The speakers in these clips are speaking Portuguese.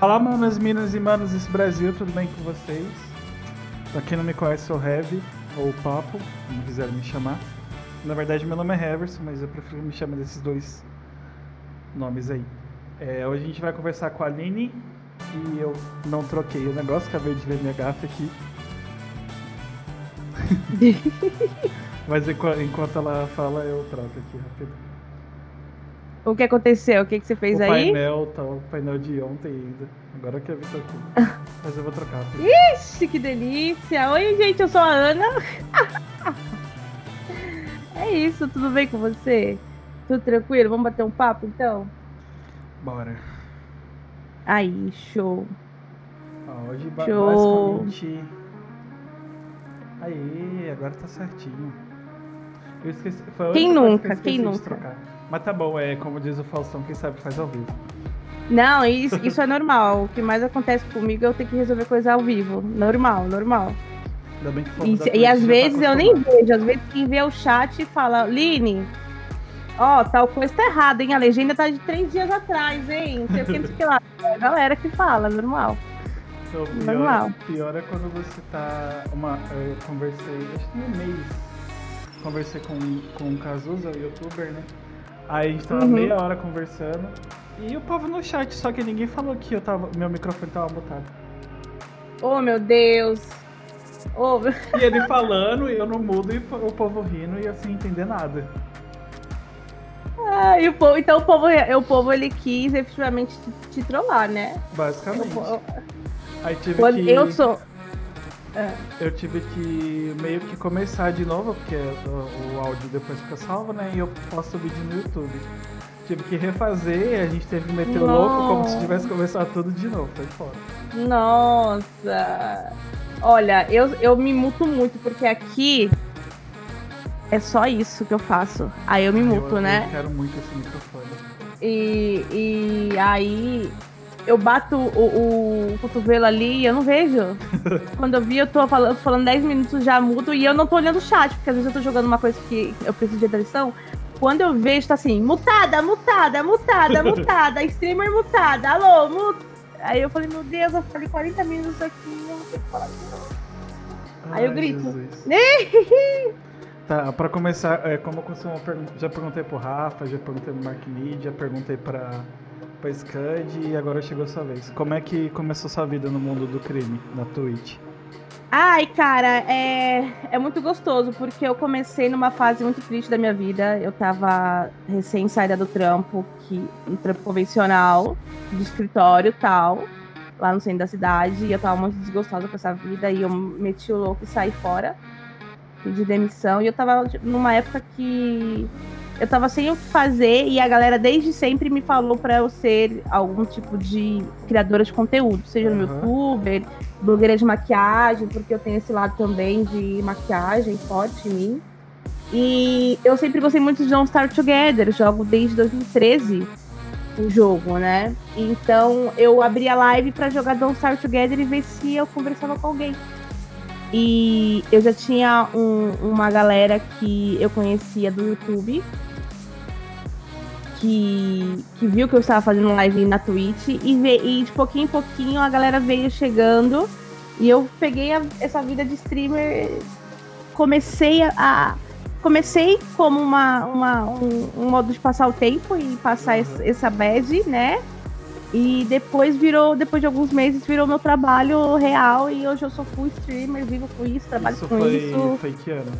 Fala, manas, minas e manos desse Brasil, tudo bem com vocês? Pra quem não me conhece, sou Heavy, ou Papo, como quiserem me chamar. Na verdade, meu nome é Heverson, mas eu prefiro me chamar desses dois nomes aí. É, hoje a gente vai conversar com a Aline e eu não troquei o negócio, acabei de ver minha gata aqui. mas enqu- enquanto ela fala, eu troco aqui rapidinho. O que aconteceu? O que, que você fez o aí? painel tá o painel de ontem ainda. Agora que eu vi isso aqui. Mas eu vou trocar. Ixi, que delícia! Oi, gente, eu sou a Ana. é isso, tudo bem com você? Tudo tranquilo? Vamos bater um papo então? Bora. Aí, show. Ó, hoje Show. basicamente. Aí, agora tá certinho. Eu esqueci. Foi Quem nunca? que Quem nunca? Mas tá bom, é como diz o Faustão, quem sabe faz ao vivo. Não, isso, isso é normal. O que mais acontece comigo é eu ter que resolver coisa ao vivo. Normal, normal. Ainda bem que o E, e às tá vezes eu nem vejo. Às vezes quem vê o chat fala, Line, ó, tal coisa tá errada, hein? A legenda tá de três dias atrás, hein? Não sei o que, não sei o que lá. É a galera que fala, normal. Então, Normal. pior, pior é quando você tá. Uma, eu conversei, acho que um mês. Conversei com, com um Cazuza, o youtuber, né? Aí a gente tava Uhum. meia hora conversando. E o povo no chat, só que ninguém falou que eu tava, meu microfone tava mutado. Oh, meu Deus. Oh, E ele falando, e eu não mudo, e o povo rindo, e eu sem entender nada. Ah, e o povo, então o povo, o povo ele quis efetivamente te, te trollar, né? Basicamente. Aí tive que. eu sou. Eu tive que meio que começar de novo, porque o, o áudio depois fica salvo, né? E eu posto o vídeo no YouTube. Tive que refazer, a gente teve que meter o louco como se Nossa. tivesse começado tudo de novo, foi foda. Nossa! Olha, eu, eu me muto muito, porque aqui é só isso que eu faço. Aí eu me muto, eu, né? Eu quero muito esse microfone. E, e aí eu bato o, o cotovelo ali e eu não vejo. Quando eu vi, eu tô falando, falando 10 minutos já mudo e eu não tô olhando o chat, porque às vezes eu tô jogando uma coisa que eu preciso de atenção. Quando eu vejo, tá assim, mutada, mutada, mutada, mutada, streamer mutada, alô, muta. Aí eu falei, meu Deus, eu falei 40 minutos aqui, eu não sei o que falar de novo. Aí eu grito. Tá, pra começar, é, como eu costumo já perguntei pro Rafa, já perguntei pro Mark Mead, já perguntei pra, pra Scud e agora chegou a sua vez. Como é que começou sua vida no mundo do crime, na Twitch? Ai, cara, é, é muito gostoso, porque eu comecei numa fase muito triste da minha vida. Eu tava recém saída do trampo, que, um trampo convencional, de escritório tal, lá no centro da cidade, e eu tava muito desgostosa com essa vida, e eu meti o louco e saí fora, pedi demissão, e eu tava tipo, numa época que eu tava sem o que fazer, e a galera desde sempre me falou pra eu ser algum tipo de criadora de conteúdo, seja no Aham. youtuber, blogueira de maquiagem, porque eu tenho esse lado também de maquiagem forte em mim. E eu sempre gostei muito de Don't Start Together, jogo desde 2013 o jogo, né? Então eu abri a live pra jogar Don't Start Together e ver se eu conversava com alguém. E eu já tinha um- uma galera que eu conhecia do YouTube que, que viu que eu estava fazendo live na Twitch e, e de pouquinho em pouquinho a galera veio chegando e eu peguei a- essa vida de streamer, comecei a. a- comecei como uma, uma- um, um modo de passar o tempo e passar esse- essa bad, né? E depois virou, depois de alguns meses, virou meu trabalho real e hoje eu sou full streamer, vivo com isso, trabalho isso com foi, isso. foi que ano?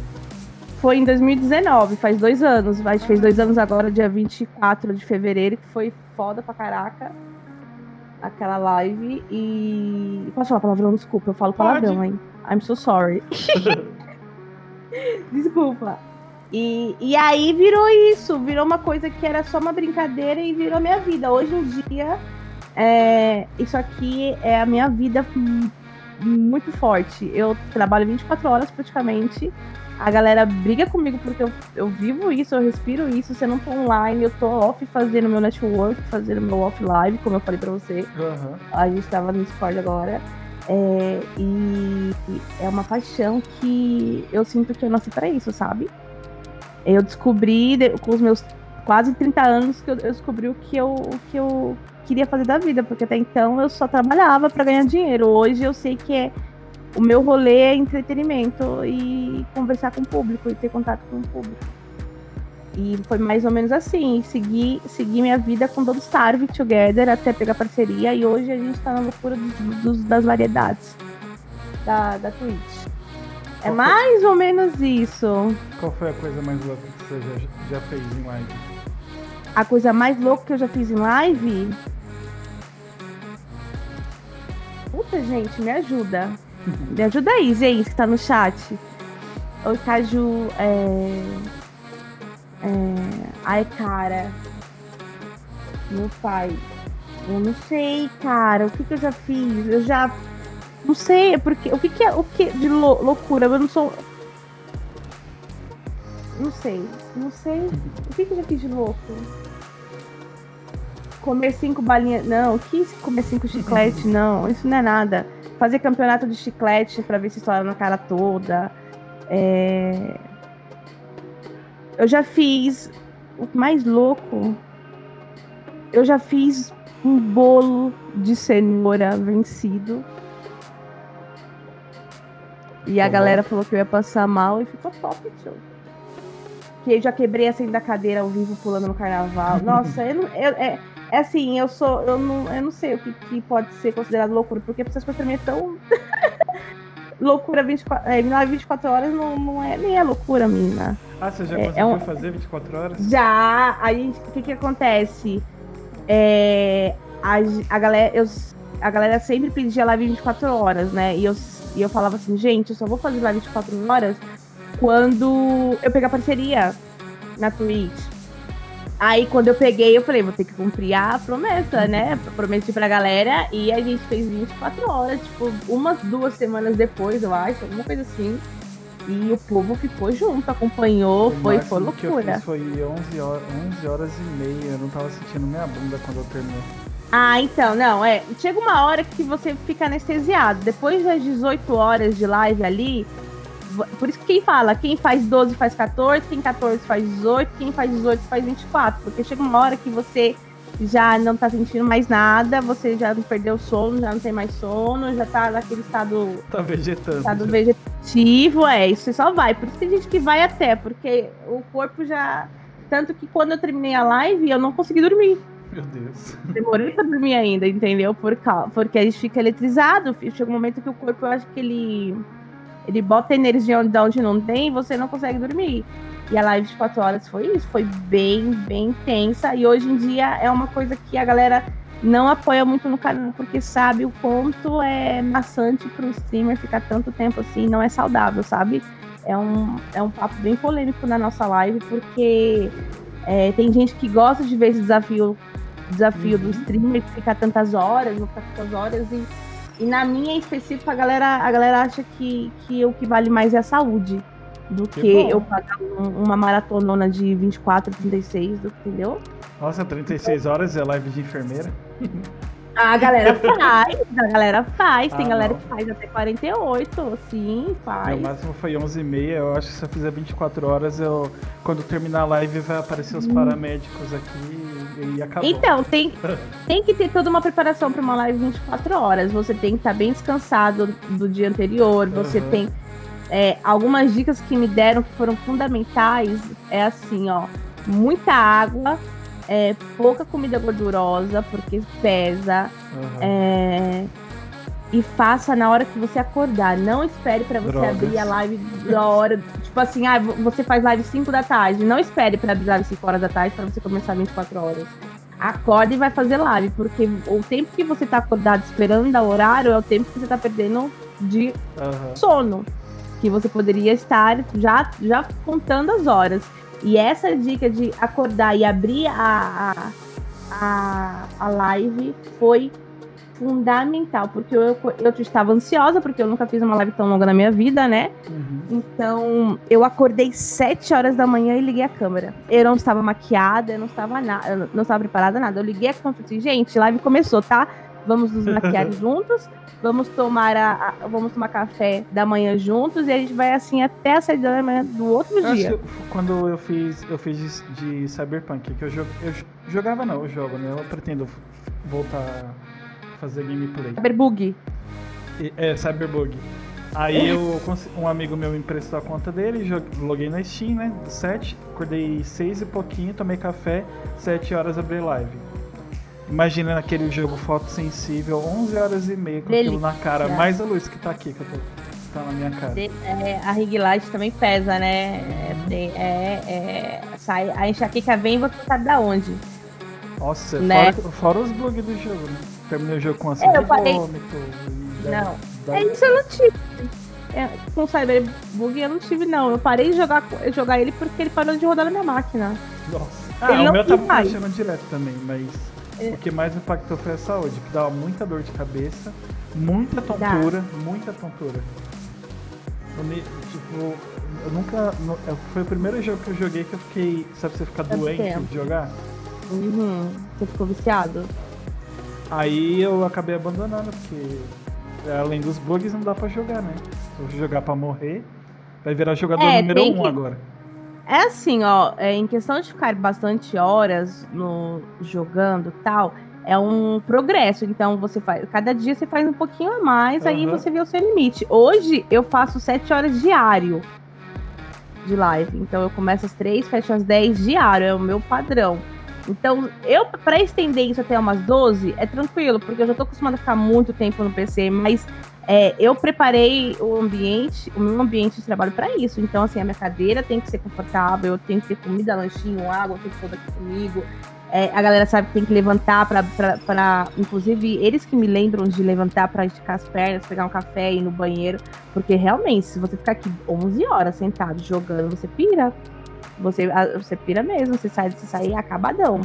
Foi em 2019, faz dois anos. A gente fez dois anos agora, dia 24 de fevereiro, que foi foda pra caraca. Aquela live. E. Posso falar palavrão? Desculpa, eu falo Pode. palavrão, hein? I'm so sorry. Desculpa. E, e aí virou isso, virou uma coisa que era só uma brincadeira e virou minha vida. Hoje em dia, é, isso aqui é a minha vida muito forte. Eu trabalho 24 horas praticamente. A galera briga comigo porque eu, eu vivo isso, eu respiro isso. Se eu não tô online, eu tô off fazendo meu network, fazendo meu off live, como eu falei pra você. Aham. A gente tava no Discord agora. É, e é uma paixão que eu sinto que eu nasci para isso, sabe? Eu descobri de- com os meus quase 30 anos que eu, eu descobri o que eu, o que eu queria fazer da vida, porque até então eu só trabalhava para ganhar dinheiro. Hoje eu sei que é o meu rolê é entretenimento e conversar com o público e ter contato com o público. E foi mais ou menos assim, segui, segui minha vida com todo Starve Together até pegar parceria e hoje a gente tá na loucura dos, dos, das variedades da, da Twitch. É mais ou menos isso. Qual foi a coisa mais louca que você já, já fez em live? A coisa mais louca que eu já fiz em live? Puta, gente, me ajuda. Me ajuda aí, gente, que tá no chat. O Caju. É... É... Ai, cara. Meu pai. Eu não sei, cara. O que, que eu já fiz? Eu já não sei, é porque. O que, que é o que de lou loucura? Eu não sou. Não sei. Não sei. O que, que eu já fiz de louco? Comer cinco balinhas. Não, que comer cinco chiclete? Não, isso não é nada. Fazer campeonato de chiclete pra ver se estoura na cara toda. É... Eu já fiz. O mais louco. Eu já fiz um bolo de cenoura vencido. E a uhum. galera falou que eu ia passar mal e ficou top, tio. Que eu já quebrei assim da cadeira ao vivo pulando no carnaval. Nossa, eu não, eu, é, é assim, eu sou. Eu não, eu não sei o que, que pode ser considerado loucura, porque essas coisas pra mim é tão. loucura 24, é, 24 horas não, não é nem é loucura, mina. Ah, você já é, conseguiu é um... fazer 24 horas? Já! Aí o que, que acontece? É, a, a, galera, eu, a galera sempre pedia live 24 horas, né? E eu e eu falava assim, gente, eu só vou fazer live 24 horas quando eu pegar parceria na Twitch. Aí quando eu peguei, eu falei, vou ter que cumprir a promessa, né? Prometi pra galera. E a gente fez 24 horas, tipo, umas duas semanas depois, eu acho, alguma coisa assim. E o povo ficou junto, acompanhou, o foi, foi loucura. foi 11 horas, 11 horas e meia, eu não tava sentindo minha bunda quando eu terminei. Ah, então, não, é. Chega uma hora que você fica anestesiado. Depois das 18 horas de live ali, por isso que quem fala, quem faz 12 faz 14, quem 14 faz 18, quem faz 18 faz 24. Porque chega uma hora que você já não tá sentindo mais nada, você já perdeu o sono, já não tem mais sono, já tá naquele estado. Tá vegetando. Estado já. vegetativo, é, isso você só vai. Por isso que tem gente que vai até, porque o corpo já. Tanto que quando eu terminei a live, eu não consegui dormir. Meu Deus. Demorei pra dormir ainda, entendeu? Por causa, porque a gente fica eletrizado. Chega um momento que o corpo, eu acho que ele. Ele bota energia onde, onde não tem e você não consegue dormir. E a live de 4 horas foi isso. Foi bem, bem tensa. E hoje em dia é uma coisa que a galera não apoia muito no canal, porque sabe o quanto é maçante pro streamer ficar tanto tempo assim. Não é saudável, sabe? É um, é um papo bem polêmico na nossa live, porque é, tem gente que gosta de ver esse desafio desafio uhum. do streamer ficar tantas horas, não ficar tantas horas. E, e na minha específica, a galera, a galera acha que, que o que vale mais é a saúde do que, que eu pagar um, uma maratonona de 24, 36, entendeu? Nossa, 36 horas é live de enfermeira? A galera faz, a galera faz. Tem ah, galera não. que faz até 48, sim, faz. Meu máximo foi 11h30. Eu acho que se eu fizer 24 horas, eu, quando terminar a live, vai aparecer os hum. paramédicos aqui e acabou. Então, tem, tem que ter toda uma preparação para uma live 24 horas. Você tem que estar tá bem descansado do dia anterior. Você uhum. tem. É, algumas dicas que me deram que foram fundamentais é assim, ó. Muita água, é, pouca comida gordurosa, porque pesa. Uhum. É, e faça na hora que você acordar. Não espere para você Drogas. abrir a live da hora. tipo assim, ah, você faz live 5 da tarde. Não espere para abrir live 5 horas da tarde para você começar 24 horas. Acorde e vai fazer live, porque o tempo que você tá acordado esperando dar horário é o tempo que você tá perdendo de uhum. sono. Que você poderia estar já, já contando as horas. E essa dica de acordar e abrir a, a, a live foi fundamental, porque eu, eu estava ansiosa, porque eu nunca fiz uma live tão longa na minha vida, né? Uhum. Então, eu acordei 7 horas da manhã e liguei a câmera. Eu não estava maquiada, eu não estava nada, não estava preparada nada. Eu liguei a câmera e falei assim, gente, live começou, tá? Vamos nos maquiar juntos, vamos tomar a, a, vamos tomar café da manhã juntos e a gente vai assim até a saída da manhã do outro eu dia. quando eu fiz, eu fiz de, de Cyberpunk, que eu, eu jogava não, eu jogo, né? Eu pretendo voltar a fazer gameplay. Cyberbug. E- É, Cyberbug. Aí eu, cons- um amigo meu me emprestou a conta dele, loguei na Steam, né? 7, acordei 6 e pouquinho, tomei café, 7 horas abri live. Imagina naquele jogo fotossensível, 11 horas e meia com aquilo na cara, Delícia. mais a luz que tá aqui, que eu tô, tá na minha cara. De- é, a ring light também pesa, né? É, é, é, sai, a enxaqueca vem e você sabe da onde. Nossa, Né? fora, fora os bugs do jogo, né? Terminei o jogo com assim É, eu parei- vômito. e Não. da- É isso eu não tive. É, com Cyberbug eu não tive, não. Eu parei de jogar, jogar ele porque ele parou de rodar na minha máquina. Nossa. Ah, Ele o não meu mais. mexendo direto também, mas É. o que mais impactou foi a saúde, que dava muita dor de cabeça, muita tontura, muita tontura. Eu, tipo, eu nunca. Foi o primeiro jogo que eu joguei que eu fiquei. Sabe você ficar doente tempo. de jogar? Uhum. Você ficou viciado? Aí eu acabei abandonando, porque além dos bugs não dá pra jogar, né? Se eu jogar pra morrer, vai virar jogador É, número tem 1 um que- agora. É assim, ó, é, em questão de ficar bastante horas no jogando tal, é um progresso. Então você faz, cada dia você faz um pouquinho a mais, aí Aham. você vê o seu limite. Hoje eu faço 7 horas diário de live. Então eu começo às 3, fecho às 10 diário, é o meu padrão. Então, eu para estender isso até umas 12 é tranquilo, porque eu já tô acostumada a ficar muito tempo no PC, mas é, eu preparei o ambiente, o meu ambiente de trabalho para isso. Então, assim, a minha cadeira tem que ser confortável, eu tenho que ter comida, lanchinho, água, tem que aqui comigo. É, a galera sabe que tem que levantar para, inclusive, eles que me lembram de levantar para esticar as pernas, pegar um café, ir no banheiro, porque realmente, se você ficar aqui 11 horas sentado jogando, você pira. Você, você pira mesmo, você sai, você sai acabadão.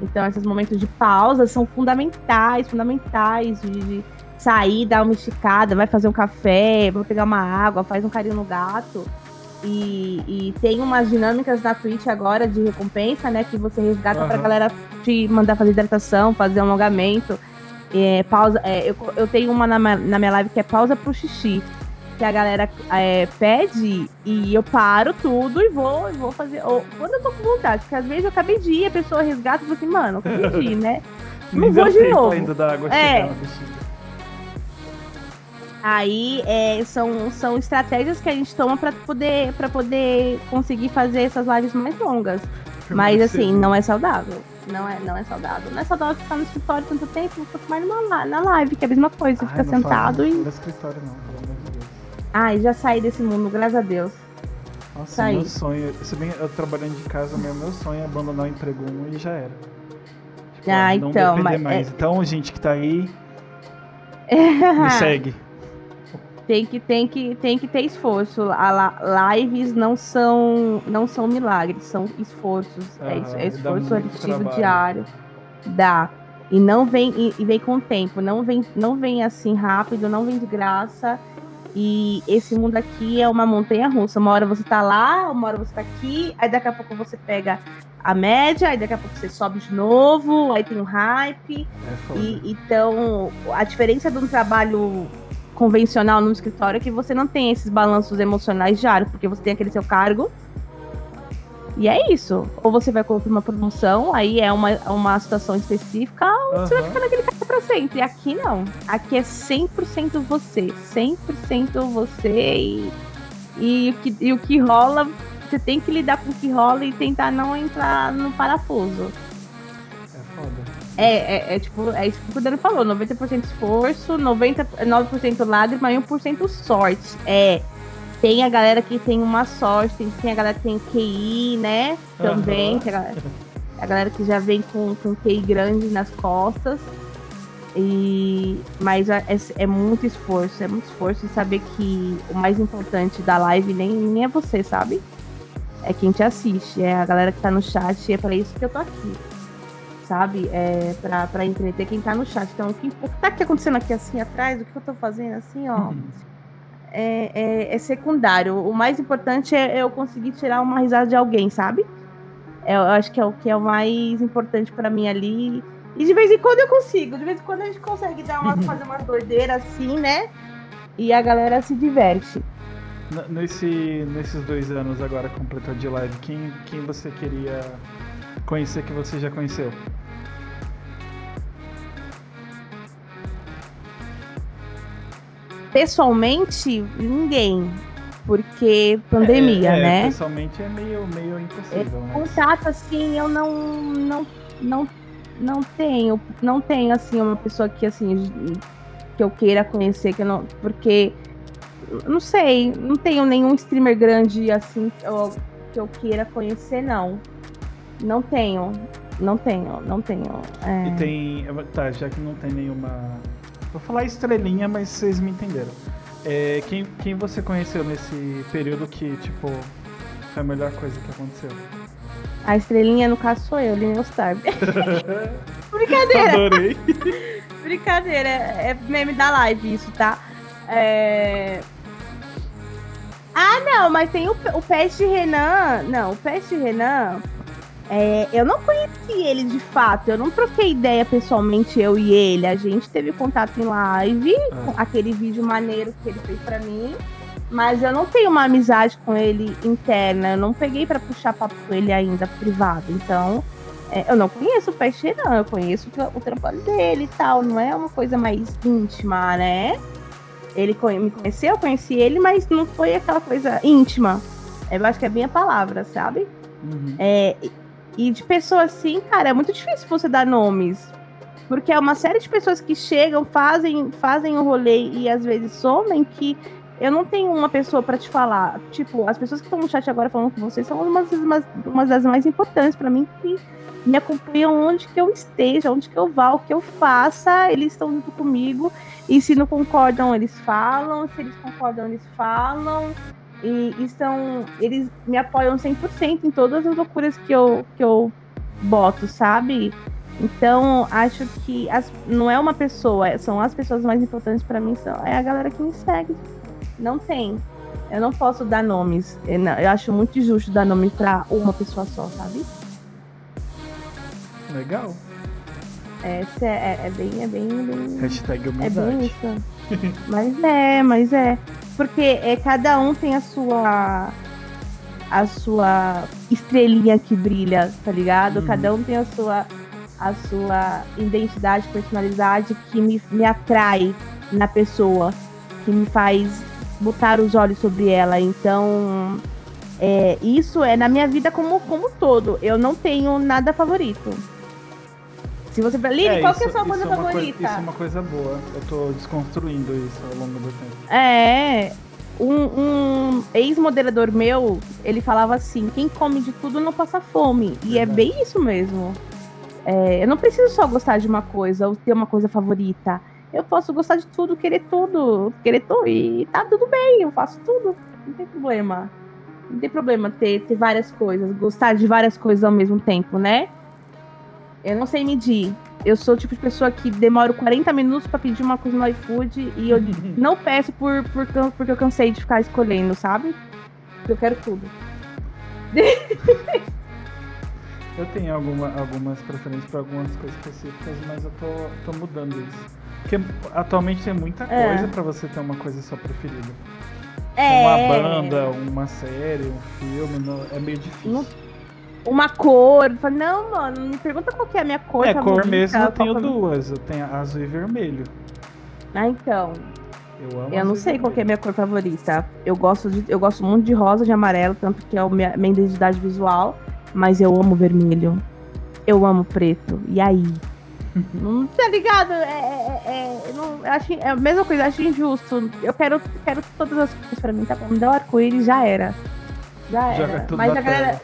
Então, esses momentos de pausa são fundamentais, fundamentais de, de sair, dar uma esticada, vai fazer um café, vai pegar uma água, faz um carinho no gato. E, e tem umas dinâmicas na Twitch agora de recompensa, né? Que você resgata pra Aham. galera te mandar fazer hidratação, fazer um alongamento. É, pausa. é, eu, eu tenho uma na, minha- na minha live que é pausa pro xixi. Que a galera é, pede e eu paro tudo e vou, e vou fazer. Ou, quando eu tô com vontade, porque às vezes eu acabei de ir, a pessoa resgata e fala assim, mano, eu acabei de ir, né? Não vou de novo. ainda da água É. Aí é, são, são estratégias que a gente toma pra poder, pra poder conseguir fazer essas lives mais longas. Mas assim, não é saudável. Não é, não é saudável. Não é saudável ficar no escritório tanto tempo, quanto mais numa, na live, que é a mesma coisa. Você Ai, fica não fala- sentado não e. fala do escritório não, pelo amor. Ai, já saí desse mundo, graças a Deus. Nossa, Tá aí. meu sonho, se bem eu trabalhando de casa, meu, meu sonho é abandonar o emprego 1 e já era. Tipo, Ah, não então, mas- mais. é- Então, gente que tá aí, me segue. tem que, tem que, tem que ter esforço. A lives não são, não são milagres, são esforços. é, isso- é dá esforço trabalho. diário. Dá. E não vem, e, e vem com o tempo, não vem, não vem assim rápido, não vem de graça. E esse mundo aqui é uma montanha russa. Uma hora você tá lá, uma hora você tá aqui, aí daqui a pouco você pega a média, aí daqui a pouco você sobe de novo, aí tem um hype. É. E, então, a diferença de um trabalho convencional no escritório é que você não tem esses balanços emocionais diários, porque você tem aquele seu cargo. E é isso. Ou você vai cumprir uma promoção, aí é uma, uma situação específica, ou você vai ficar naquele cargo pra sempre. Aqui não. Aqui é 100% você. 100% você e, e, o que, e o que rola, você tem que lidar com o que rola e tentar não entrar no parafuso. É foda. É, é, é tipo, é isso que o Dani falou, 90% esforço, 99% lágrima e 1% sorte. É, tem a galera que tem uma sorte, tem, a galera que tem QI, né? Também, que a, galera, a galera que já vem com, com QI grande nas costas. E, mas é, é muito esforço, é muito esforço e saber que o mais importante da live nem, nem é você, sabe? É quem te assiste, é a galera que tá no chat, e é para isso que eu tô aqui sabe? É, pra, pra entreter quem tá no chat. Então, o que, o que tá aqui acontecendo aqui assim atrás, o que eu tô fazendo assim, ó, Uhum. É, é, é secundário. O mais importante é eu conseguir tirar uma risada de alguém, sabe? É, eu acho que é o que é o mais importante pra mim ali. E de vez em quando eu consigo, de vez em quando a gente consegue dar uma, fazer uma doideira assim, né? E a galera se diverte. Nesse, nesses dois anos agora completou de live, quem, quem você queria conhecer que você já conheceu? Pessoalmente, ninguém. Porque pandemia, é, é, né? Pessoalmente é meio, meio impossível. É, contato, assim, eu não, não, não, não tenho. Não tenho, assim, uma pessoa que, assim, que eu queira conhecer, que não. Porque. Não sei, não tenho nenhum streamer grande assim que eu, que eu queira conhecer, não. Não tenho. Não tenho, não tenho. É... E tem. Tá, já que não tem nenhuma. Vou falar estrelinha, mas vocês me entenderam. É, quem, quem você conheceu nesse período que, tipo, foi a melhor coisa que aconteceu? A estrelinha, no caso, sou eu, Linha Star. Brincadeira! Adorei! Brincadeira, é meme da live isso, tá? É... Ah, não, mas tem o, o Peste Renan. Não, o Peste Renan. É, eu não conheci ele de fato, eu não troquei ideia pessoalmente, eu e ele. A gente teve contato em live, ah. aquele vídeo maneiro que ele fez para mim. Mas eu não tenho uma amizade com ele interna, eu não peguei para puxar papo com ele ainda privado. Então, é, eu não conheço o Peixe, não. Eu conheço o, o trabalho dele e tal. Não é uma coisa mais íntima, né? Ele me conheceu, eu conheci ele, mas não foi aquela coisa íntima. Eu acho que é bem a palavra, sabe? Uhum. É, e de pessoas assim, cara, é muito difícil você dar nomes. Porque é uma série de pessoas que chegam, fazem, fazem o rolê e às vezes somem que eu não tenho uma pessoa para te falar. Tipo, as pessoas que estão no chat agora falando com vocês são umas, umas, umas das mais importantes para mim que me acompanham onde que eu esteja, onde que eu vá, o que eu faça, eles estão junto comigo. E se não concordam, eles falam. Se eles concordam, eles falam. E estão. Eles me apoiam 100% em todas as loucuras que eu, que eu boto, sabe? Então, acho que as, não é uma pessoa, são as pessoas mais importantes para mim, são, é a galera que me segue. Não tem. Eu não posso dar nomes. Eu, não, eu acho muito injusto dar nome para uma pessoa só, sabe? Legal. É, é, é, bem, é bem, bem. Hashtag humildade. É bem isso. mas é, mas é. Porque é, cada um tem a sua. A sua estrelinha que brilha, tá ligado? Uhum. Cada um tem a sua, a sua identidade, personalidade que me, me atrai na pessoa, que me faz botar os olhos sobre ela. Então, é, isso é na minha vida como, como todo. Eu não tenho nada favorito. Se você Lili, é, qual isso, que é a sua coisa é favorita? Coisa, isso é uma coisa boa. Eu tô desconstruindo isso ao longo do tempo. É. Um, um ex-moderador meu, ele falava assim: quem come de tudo não passa fome. E é bem isso mesmo. É, eu não preciso só gostar de uma coisa ou ter uma coisa favorita. Eu posso gostar de tudo, querer tudo, querer tudo. E tá tudo bem, eu faço tudo. Não tem problema. Não tem problema ter, ter várias coisas, gostar de várias coisas ao mesmo tempo, né? Eu não sei medir. Eu sou o tipo de pessoa que demoro 40 minutos para pedir uma coisa no iFood e eu não peço por, por, porque eu cansei de ficar escolhendo, sabe? Eu quero tudo. eu tenho alguma, algumas preferências para algumas coisas específicas, mas eu tô, tô mudando isso. Porque atualmente tem muita é. coisa é. para você ter uma coisa só preferida. É. Uma banda, uma série, um filme, é meio difícil. Não uma cor. Falo, não, mano, me pergunta qual que é a minha cor. É, cor mesmo eu tenho duas. Eu tenho azul e vermelho. Ah, então. Eu, amo eu não sei qual é a minha cor favorita. Eu gosto, de, eu gosto muito de rosa, de amarelo, tanto que é a minha, minha identidade visual. Mas eu amo vermelho. Eu amo preto. E aí? não tá ligado? É, é, é, não, eu acho, é a mesma coisa, eu acho injusto. Eu quero, quero todas as coisas pra mim, tá bom? Me dá o arco-íris, já era. Já era. Mas a galera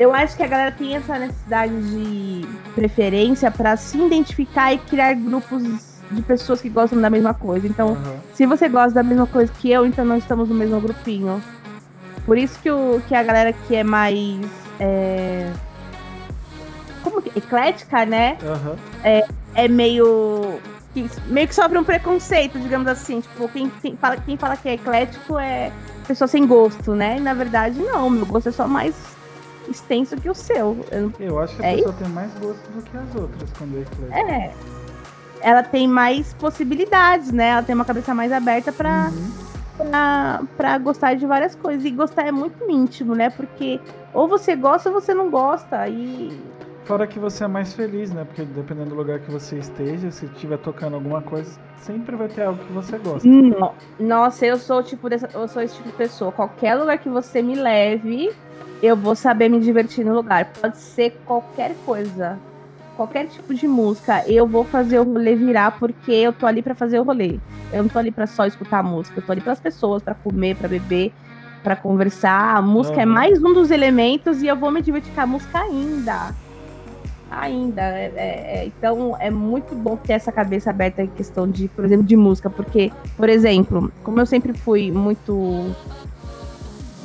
eu acho que a galera tem essa necessidade de preferência para se identificar e criar grupos de pessoas que gostam da mesma coisa. Então, uhum. se você gosta da mesma coisa que eu, então nós estamos no mesmo grupinho. Por isso que, o, que a galera que é mais. É... Como que. Eclética, né? Uhum. É, é meio. Que, meio que sofre um preconceito, digamos assim. Tipo, quem, quem, fala, quem fala que é eclético é pessoa sem gosto, né? E, na verdade, não. Meu gosto é só mais extenso que o seu. Eu, eu acho que a é pessoa isso? tem mais gosto do que as outras quando é eclética. É. Ela tem mais possibilidades, né? Ela tem uma cabeça mais aberta para uhum. pra, pra gostar de várias coisas. E gostar é muito íntimo, né? Porque ou você gosta ou você não gosta. E Fora que você é mais feliz, né? Porque dependendo do lugar que você esteja, se estiver tocando alguma coisa, sempre vai ter algo que você gosta. No- Nossa, eu sou tipo dessa, eu sou esse tipo de pessoa. Qualquer lugar que você me leve, eu vou saber me divertir no lugar. Pode ser qualquer coisa. Qualquer tipo de música, eu vou fazer o rolê virar porque eu tô ali pra fazer o rolê. Eu não tô ali pra só escutar música, eu tô ali pras pessoas, pra comer, pra beber, pra conversar. A música é Aham. mais um dos elementos e eu vou me divertir com a música ainda. Ainda. É- é- é- então é muito bom ter essa cabeça aberta em questão de, por exemplo, de música, porque, por exemplo, como eu sempre fui muito.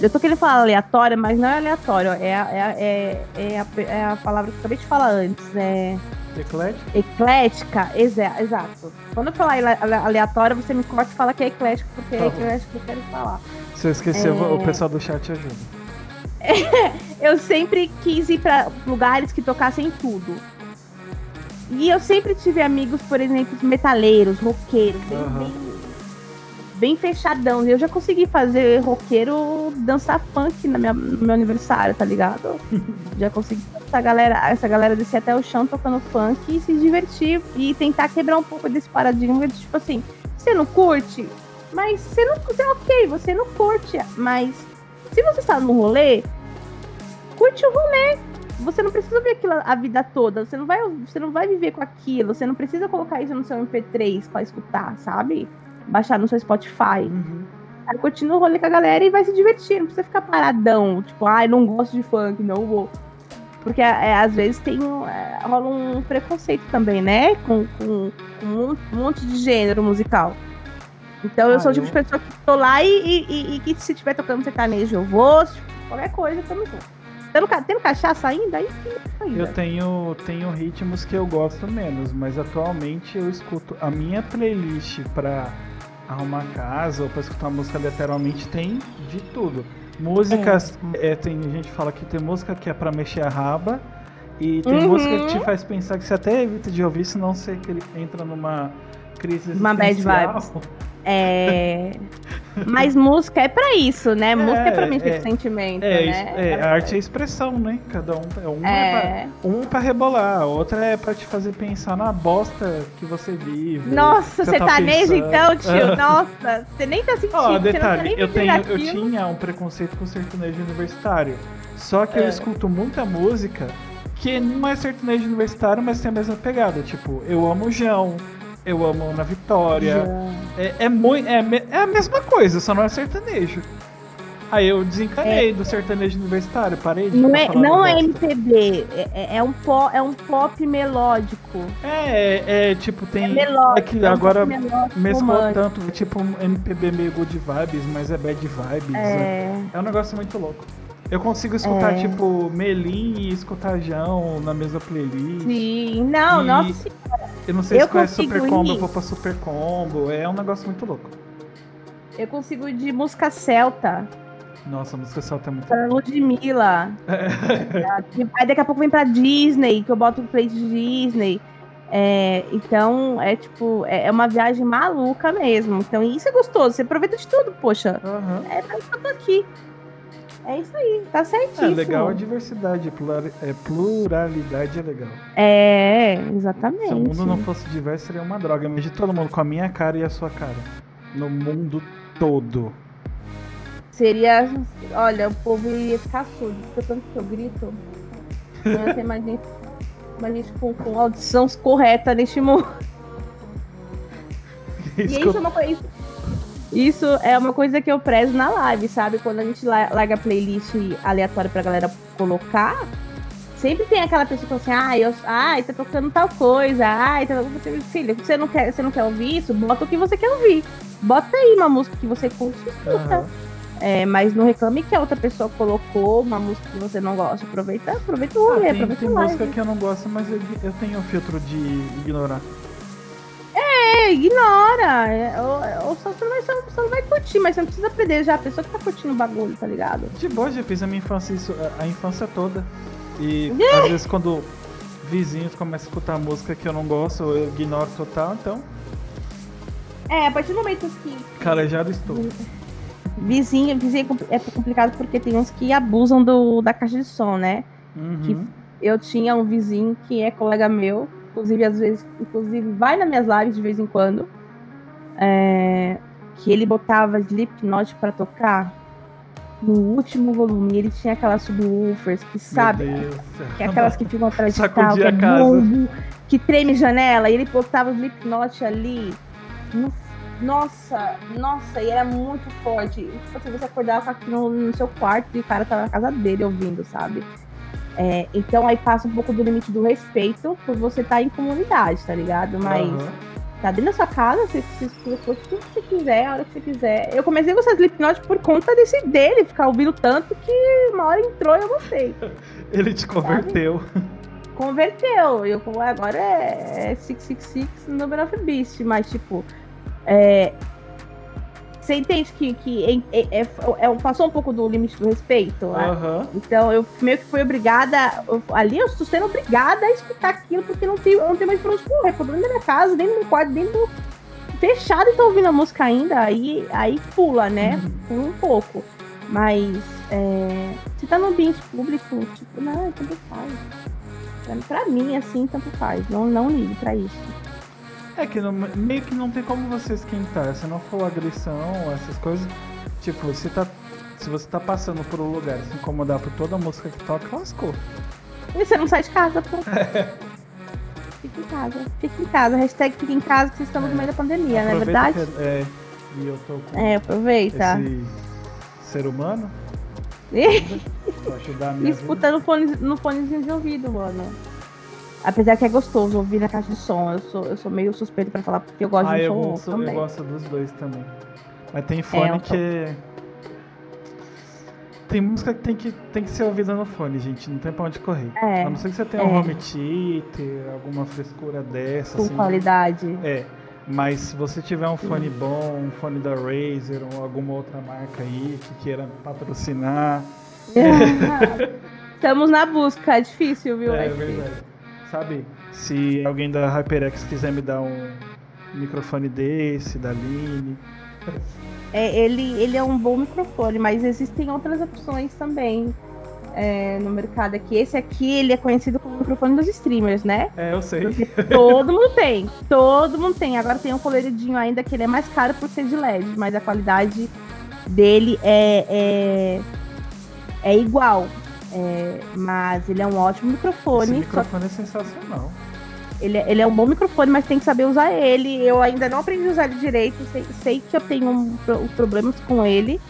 Eu tô querendo falar aleatória, mas não é aleatório, é, a- é, é, é, a, é a palavra que eu acabei de falar antes, é Eclético? eclética, exa- exato. Quando eu falar ale- ale- aleatória, você me corta e fala que é eclético, porque Tá é eclético que eu quero falar. Se eu esquecer, É. o pessoal do chat ajuda. eu sempre quis ir pra lugares que tocassem tudo. E eu sempre tive amigos, por exemplo, metaleiros, roqueiros, bem, Aham. bem, bem fechadão. E eu já consegui fazer roqueiro dançar funk na minha, no meu aniversário, tá ligado? já consegui essa galera, essa galera descer até o chão tocando funk e se divertir e tentar quebrar um pouco desse paradigma de tipo assim, você não curte, mas você não você é ok, você não curte, mas se você está no rolê, curte o rolê. Você não precisa ver aquilo a vida toda. Você não vai, você não vai viver com aquilo. Você não precisa colocar isso no seu MP3 pra escutar, sabe? Baixar no seu Spotify. Uhum. Aí continua o rolê com a galera e vai se divertir. Não precisa ficar paradão. Tipo, ai, não gosto de funk, não vou. Porque é, às vezes tem é, rola um preconceito também, né? Com, com, com um monte de gênero musical. Então eu Ah, sou o tipo eu- de pessoa que tô lá e, e, e- e que se tiver tocando sertanejo eu vou. se Qualquer coisa, tamo junto. Tendo, tendo cachaça ainda? Aí sim, ainda. Eu tenho, tenho ritmos que eu gosto menos, mas atualmente eu escuto a minha playlist pra arrumar casa ou pra escutar música literalmente tem de tudo. Músicas, é, tem gente que fala que tem música que é pra mexer a raba e tem Uhum. música que te faz pensar que você até evita de ouvir, senão você entra numa crise Uma bad vibes. É... Mas música é pra isso, né? música é pra é. com sentimento, É, né? é, a arte é expressão, né? Cada um é um é pra- É. Um pra rebolar, outra é pra te fazer pensar na bosta que você vive. Nossa, você tá tá nejo então, tio? Nossa, você nem tá sentindo. Ó, não tá detalhe, nem eu, tenho, eu tinha um preconceito com sertanejo universitário. Só que eu É. escuto muita música que não é sertanejo universitário, mas tem a mesma pegada. Tipo, eu amo o João, eu amo Ana Vitória. É, é, muito, é, é a mesma coisa, só não é sertanejo. Aí eu desencanei do sertanejo universitário, parei de Não é, não é. MPB, é, é- é um pop, é um pop melódico. É, é, é, tipo, tem. É melódico. é que é um agora mesclou romântico. tanto, é tipo um MPB meio good vibes, mas é bad vibes. É, É, é um negócio muito louco. Eu consigo escutar, É. tipo, Melim e escutar Jão na mesma playlist. sim. Não, E- nossa senhora. Eu não sei Eu se conhece Super Combo, eu vou pra Super Combo. É um negócio muito louco. Eu consigo ir de música celta. Nossa, a música celta é muito Pra Ludmilla. Aí daqui a pouco vem pra Disney, que eu boto o play de Disney. É, então, é tipo, é é uma viagem maluca mesmo. Então, isso é gostoso. Você aproveita de tudo, poxa. Aham. É pra isso que eu tô aqui. É isso aí, tá É certíssimo. legal a diversidade, é, pluralidade é legal. É, exatamente. Se o mundo não fosse diverso, seria uma droga. Mas de todo mundo, com a minha cara e a sua cara. No mundo todo. Seria. Olha, o povo ia ficar surdo, porque tanto que eu grito. Não ia ter mais gente, mais gente com, com audição correta neste mundo. E Isso que isso é uma coisa. Isso é uma coisa que eu prezo na live, sabe? Quando a gente la- larga playlist aleatória pra galera colocar, sempre tem aquela pessoa que fala assim, ai, eu, ai, tá tocando tal coisa, ai, tá você, filho, você não quer, você não quer ouvir isso? Bota o que você quer ouvir. Bota aí uma música que você curte e escuta. Aham. É, mas não reclame que a outra pessoa colocou uma música que você não gosta. Aproveita, aproveita o Ah, rolê, tem, aproveita tem o live. música que eu não gosto, mas eu, eu tenho o filtro de ignorar. Ignora. É, ou, ou só, você, não vai, só, só não vai curtir, mas você não precisa perder já a pessoa que tá curtindo o bagulho, tá ligado? De boa, já fiz a minha infância isso, a- infância toda. E às vezes quando vizinhos começam a escutar música que eu não gosto, eu ignoro total, então É, a partir do momento que calejado estou. vizinho, vizinho é é complicado porque tem uns que abusam do, da caixa de som, né? Uhum. eu tinha um vizinho que é colega meu, inclusive às vezes, inclusive vai nas minhas lives de vez em quando, é, que ele botava Slipknot para tocar no último volume. Ele tinha aquelas subwoofers que sabe, que é aquelas que ficam atrás de carro, que, é bombo, que treme janela, e ele botava Slipknot ali no nossa, nossa, e era muito forte. Tipo assim, você acordava no, no, seu quarto e o cara tava na casa dele ouvindo, sabe? É, então aí passa um pouco do limite do respeito por você estar tá em comunidade, tá ligado? Mas uhum. tá dentro da sua casa, você, escuta o que você quiser, a hora que você quiser. Eu comecei a gostar de Slipknot por conta desse dele, ficar ouvindo tanto que uma hora entrou e eu gostei. Ele te converteu. Sabe? Converteu. Eu, agora é, é 666 Number of Beast, mas tipo é, você entende que, que é, é, é, passou um pouco do limite do respeito? Uhum. Então eu meio que fui obrigada. Eu, ali eu estou sendo obrigada a escutar aquilo, porque não tenho, não tenho mais pra onde correr. Tô dentro da minha casa, dentro do meu quarto, dentro do. Fechado e tô ouvindo a música ainda, aí, aí pula, né? Uhum. Um pouco. Mas é, se tá no ambiente público, tipo, não, tanto faz. Pra mim, assim, tanto faz. Não, não ligo pra isso. É que não, meio que não tem como você esquentar. Se não for agressão, essas coisas. Tipo, você tá. Se você tá passando por um lugar se incomodar por toda a música que toca, lascou. E você não sai de casa, pô. Fica em casa. Fica em casa. Hashtag fica em casa que estão é. no meio da pandemia, não é verdade? Que, é, e eu tô com. É, aproveita. Esse ser humano. pra ajudar a minha Escuta no, fone, no fonezinho de ouvido, mano. Apesar que é gostoso ouvir na caixa de som. Eu sou, eu sou meio suspeito pra falar, porque eu gosto ah, de um som também. Eu gosto dos dois também. Mas tem fone é, que. Tem música que tem, que tem que ser ouvida no fone, gente. Não tem pra onde correr. É, a não ser que você tenha é. um home theater, alguma frescura dessa. Com assim, qualidade. É. Mas se você tiver um fone Sim. bom, um fone da Razer ou alguma outra marca aí que queira patrocinar. Estamos na busca, é difícil, viu? É, é verdade sabe? Se alguém da HyperX quiser me dar um microfone desse, da Line. É, ele, ele é um bom microfone, mas existem outras opções também é, no mercado aqui. Esse aqui, ele é conhecido como microfone dos streamers, né? É, eu sei. Porque todo mundo tem, todo mundo tem. Agora tem um coloridinho ainda que ele é mais caro por ser de LED, mas a qualidade dele é, é, é igual. É, mas ele é um ótimo microfone. Esse microfone só... é sensacional. Ele, é, ele é um bom microfone, mas tem que saber usar ele. Eu ainda não aprendi a usar ele direito. Sei, sei que eu tenho um, problemas com ele,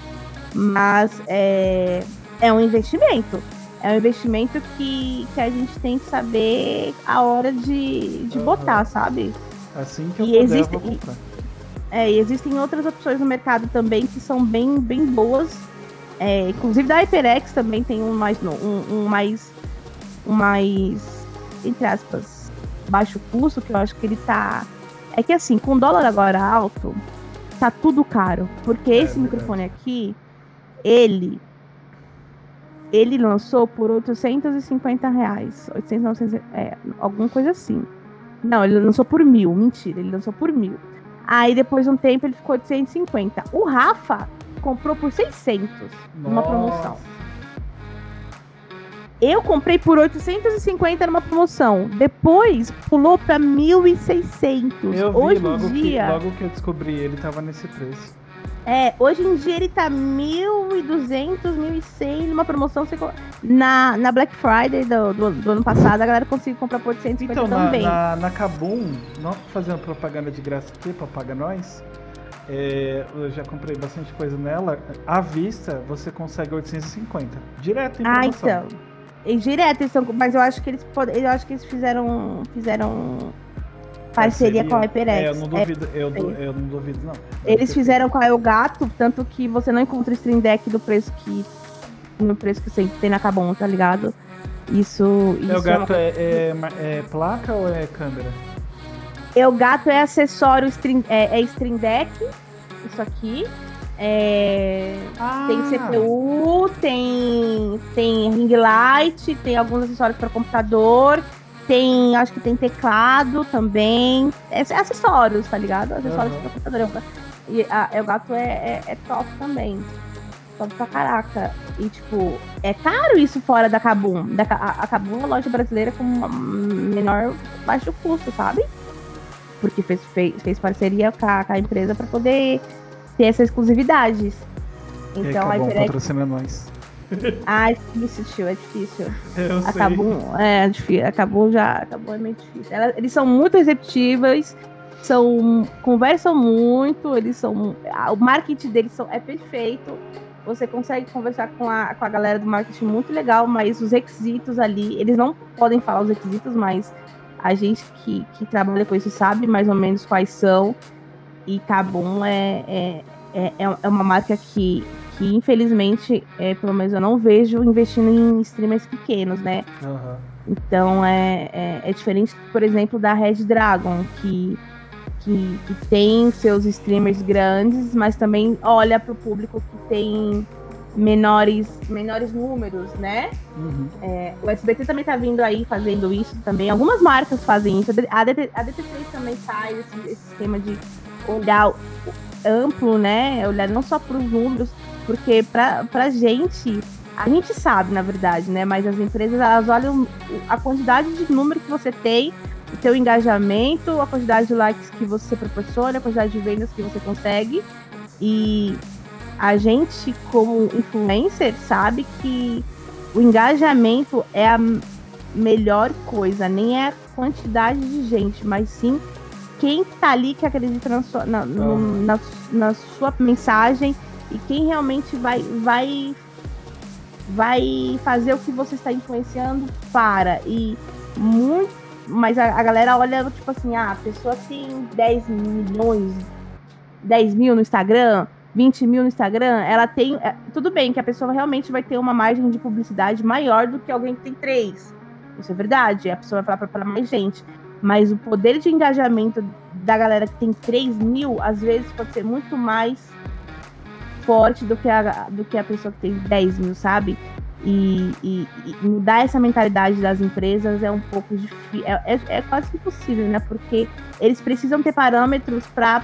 mas é, é um investimento. É um investimento que, que a gente tem que saber a hora de, de uhum. botar, sabe? Assim que eu e puder, existe, eu vou comprar. É, e existem outras opções no mercado também que são bem, bem boas é, inclusive da HyperX também tem um mais um, um mais um mais entre aspas baixo custo que eu acho que ele tá é que assim com o dólar agora alto tá tudo caro porque é, esse microfone aqui ele ele lançou por 850 reais 800, 900, é, alguma coisa assim. Não ele lançou por mil mentira ele lançou por mil. Aí depois de um tempo ele ficou 850 o Rafa comprou por 600 numa promoção. Eu comprei por 850 numa promoção. Depois pulou para 1.600. Eu vi, hoje logo em dia. Que, logo que eu descobri, ele tava nesse preço. É, hoje em dia ele tá 1.200, 1.100 numa promoção. Na, na Black Friday do, do, do, ano passado, a galera conseguiu comprar por 850 então, também. Na, na, na Kabum, não fazendo propaganda de graça aqui pra pagar nós, é, eu já comprei bastante coisa nela. À vista, você consegue 850. Direto em promoção. Ah, então. E direto, então, mas eu acho que eles eu acho que eles fizeram fizeram parceria, parceria. com a HyperX. É, eu não duvido, é, eu, eu, não duvido não. Eles fizeram com a Elgato, tanto que você não encontra o Stream Deck do preço que no preço que você tem na Cabon, tá ligado? Isso, isso Elgato é, é, é, é placa ou é câmera? É, o gato é acessório stream, é, é stream deck, isso aqui. É, ah. Tem CPU, tem, tem ring light, tem alguns acessórios para computador, tem, acho que tem teclado também. É, é acessórios, tá ligado? Acessórios uhum. para computador. E a, o gato é, é, é top também. top pra caraca. E, tipo, é caro isso fora da Kabum. Da, a, a Kabum é uma loja brasileira com menor baixo custo, sabe? Porque fez, fez, fez parceria com a, com a empresa para poder ter essas exclusividades. Então, a HyperX... patrocina nós. Ah, é difícil, tio, é difícil. Eu acabou, sei. É, difícil, acabou já, acabou é meio difícil. Ela, eles são muito receptíveis, são conversam muito, eles são o marketing deles são, é perfeito. Você consegue conversar com a, com a galera do marketing muito legal, mas os requisitos ali, eles não podem falar os requisitos, mas a gente que, que trabalha com isso sabe mais ou menos quais são. E Cabum é, é, é, é uma marca que, que infelizmente, é, pelo menos eu não vejo investindo em streamers pequenos, né? Uhum. Então é, é, é, diferente, por exemplo, da Red Dragon, que, que, que tem seus streamers grandes, mas também olha para o público que tem menores, menores números, né? Uhum. É, o SBT também tá vindo aí fazendo isso também. Algumas marcas fazem isso. A, DT, a DT3 também faz esse, esse esquema de olhar amplo, né? Olhar não só para os números, porque pra, pra gente, a gente sabe, na verdade, né? Mas as empresas, elas olham a quantidade de número que você tem, o seu engajamento, a quantidade de likes que você proporciona, a quantidade de vendas que você consegue. E a gente, como influencer, sabe que o engajamento é a melhor coisa, nem é a quantidade de gente, mas sim quem tá ali que acredita na sua, na, no, na, na sua mensagem e quem realmente vai, vai, vai fazer o que você está influenciando para. E muito. Mas a, a galera olha, tipo assim, ah, a pessoa tem 10 milhões, 10 mil no Instagram, 20 mil no Instagram, ela tem. É, tudo bem que a pessoa realmente vai ter uma margem de publicidade maior do que alguém que tem 3. Isso é verdade. A pessoa vai falar para mais gente. Mas o poder de engajamento da galera que tem 3 mil, às vezes, pode ser muito mais forte do que a, do que a pessoa que tem 10 mil, sabe? E, e, e mudar essa mentalidade das empresas é um pouco difícil. É, é, é quase impossível, né? Porque eles precisam ter parâmetros para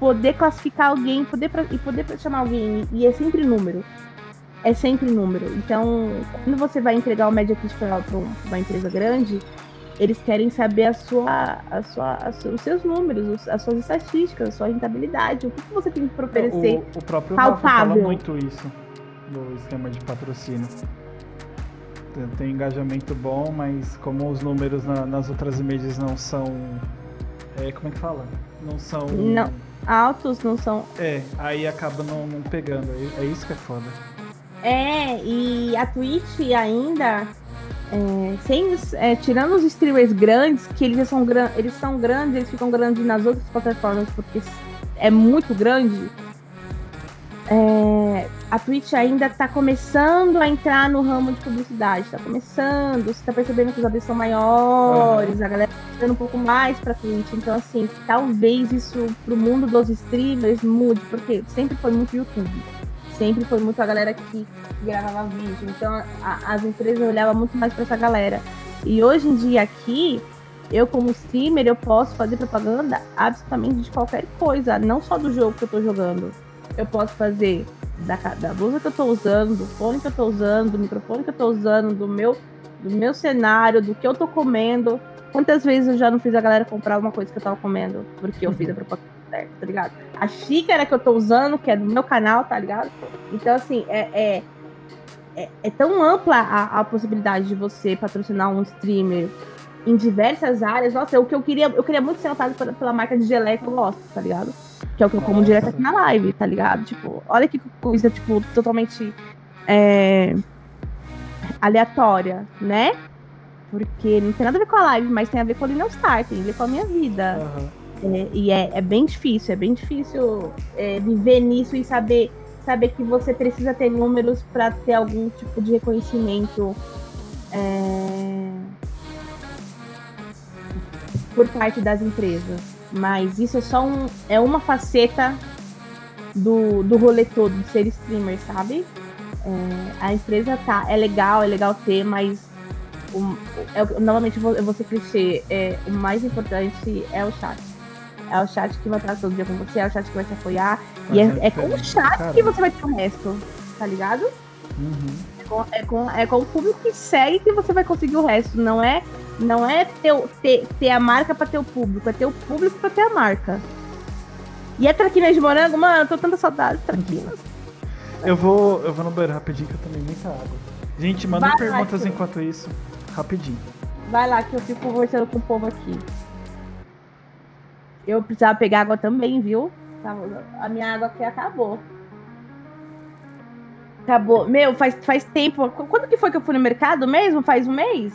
poder classificar alguém poder e poder chamar alguém. E é sempre número. É sempre número. Então, quando você vai entregar o Media Kit para uma empresa grande, eles querem saber a sua, a sua, a sua, os seus números, as suas estatísticas, a sua rentabilidade, o que, que você tem para oferecer. O, o próprio palpável. Fala muito isso no esquema de patrocínio. Tem engajamento bom, mas como os números na, nas outras mídias não são. É, como é que fala? Não são. Não altos, não são. É, aí acaba não, não pegando. É, é isso que é foda. É, e a Twitch ainda. É, sem, é, tirando os streamers grandes, que eles são, eles são grandes, eles ficam grandes nas outras plataformas porque é muito grande. É, a Twitch ainda está começando a entrar no ramo de publicidade, está começando, você está percebendo que os ADs são maiores, uhum. a galera está um pouco mais para Twitch, então assim, talvez isso pro mundo dos streamers mude, porque sempre foi muito YouTube, sempre foi muito a galera que gravava vídeo, então a, as empresas olhavam muito mais para essa galera. E hoje em dia aqui, eu como streamer, eu posso fazer propaganda absolutamente de qualquer coisa, não só do jogo que eu estou jogando eu posso fazer da, da blusa que eu tô usando, do fone que eu tô usando, do microfone que eu tô usando, do meu, do meu cenário, do que eu tô comendo. Quantas vezes eu já não fiz a galera comprar alguma coisa que eu tava comendo porque eu fiz a propaganda certa, tá ligado? A xícara que eu tô usando, que é do meu canal, tá ligado? Então, assim, é, é, é, é tão ampla a, a possibilidade de você patrocinar um streamer em diversas áreas. Nossa, o que eu queria, eu queria muito ser notado pela, pela marca de geleia que eu gosto, tá ligado? Que é o que eu como direto aqui na live, tá ligado? Tipo, olha que coisa, tipo, totalmente é, aleatória, né? Porque não tem nada a ver com a live, mas tem a ver com o Lineu Star, tem a ver com a minha vida. Uhum. É, e é, é, bem difícil, é bem difícil é, viver nisso e saber, saber que você precisa ter números para ter algum tipo de reconhecimento é, por parte das empresas. Mas isso é só um, é uma faceta do, do rolê todo, de ser streamer, sabe? É, a empresa tá, é legal, é legal ter, mas o, é, novamente eu vou, eu vou ser clichê, é, o mais importante é o chat. É o chat que vai estar todo dia com você, é o chat que vai te apoiar. Mas e é, é, com o chat cara. que você vai ter o resto. tá ligado? Uhum. É com, é, com, é com o público que segue que você vai conseguir o resto. Não é, não é ter, ter, ter a marca pra ter o público, é ter o público pra ter a marca. E a traquinas de morango, mano, eu tô tanta saudade de traquinas. Eu vou, eu vou no banheiro rapidinho que eu tomei muita água. Gente, manda Vai lá, perguntas tio. enquanto isso. Rapidinho. Vai lá que eu fico conversando com o povo aqui. Eu precisava pegar água também, viu? Tava- A minha água aqui acabou. Acabou. Meu, faz, faz tempo. Qu- Quando que foi que eu fui no mercado mesmo? Faz um mês?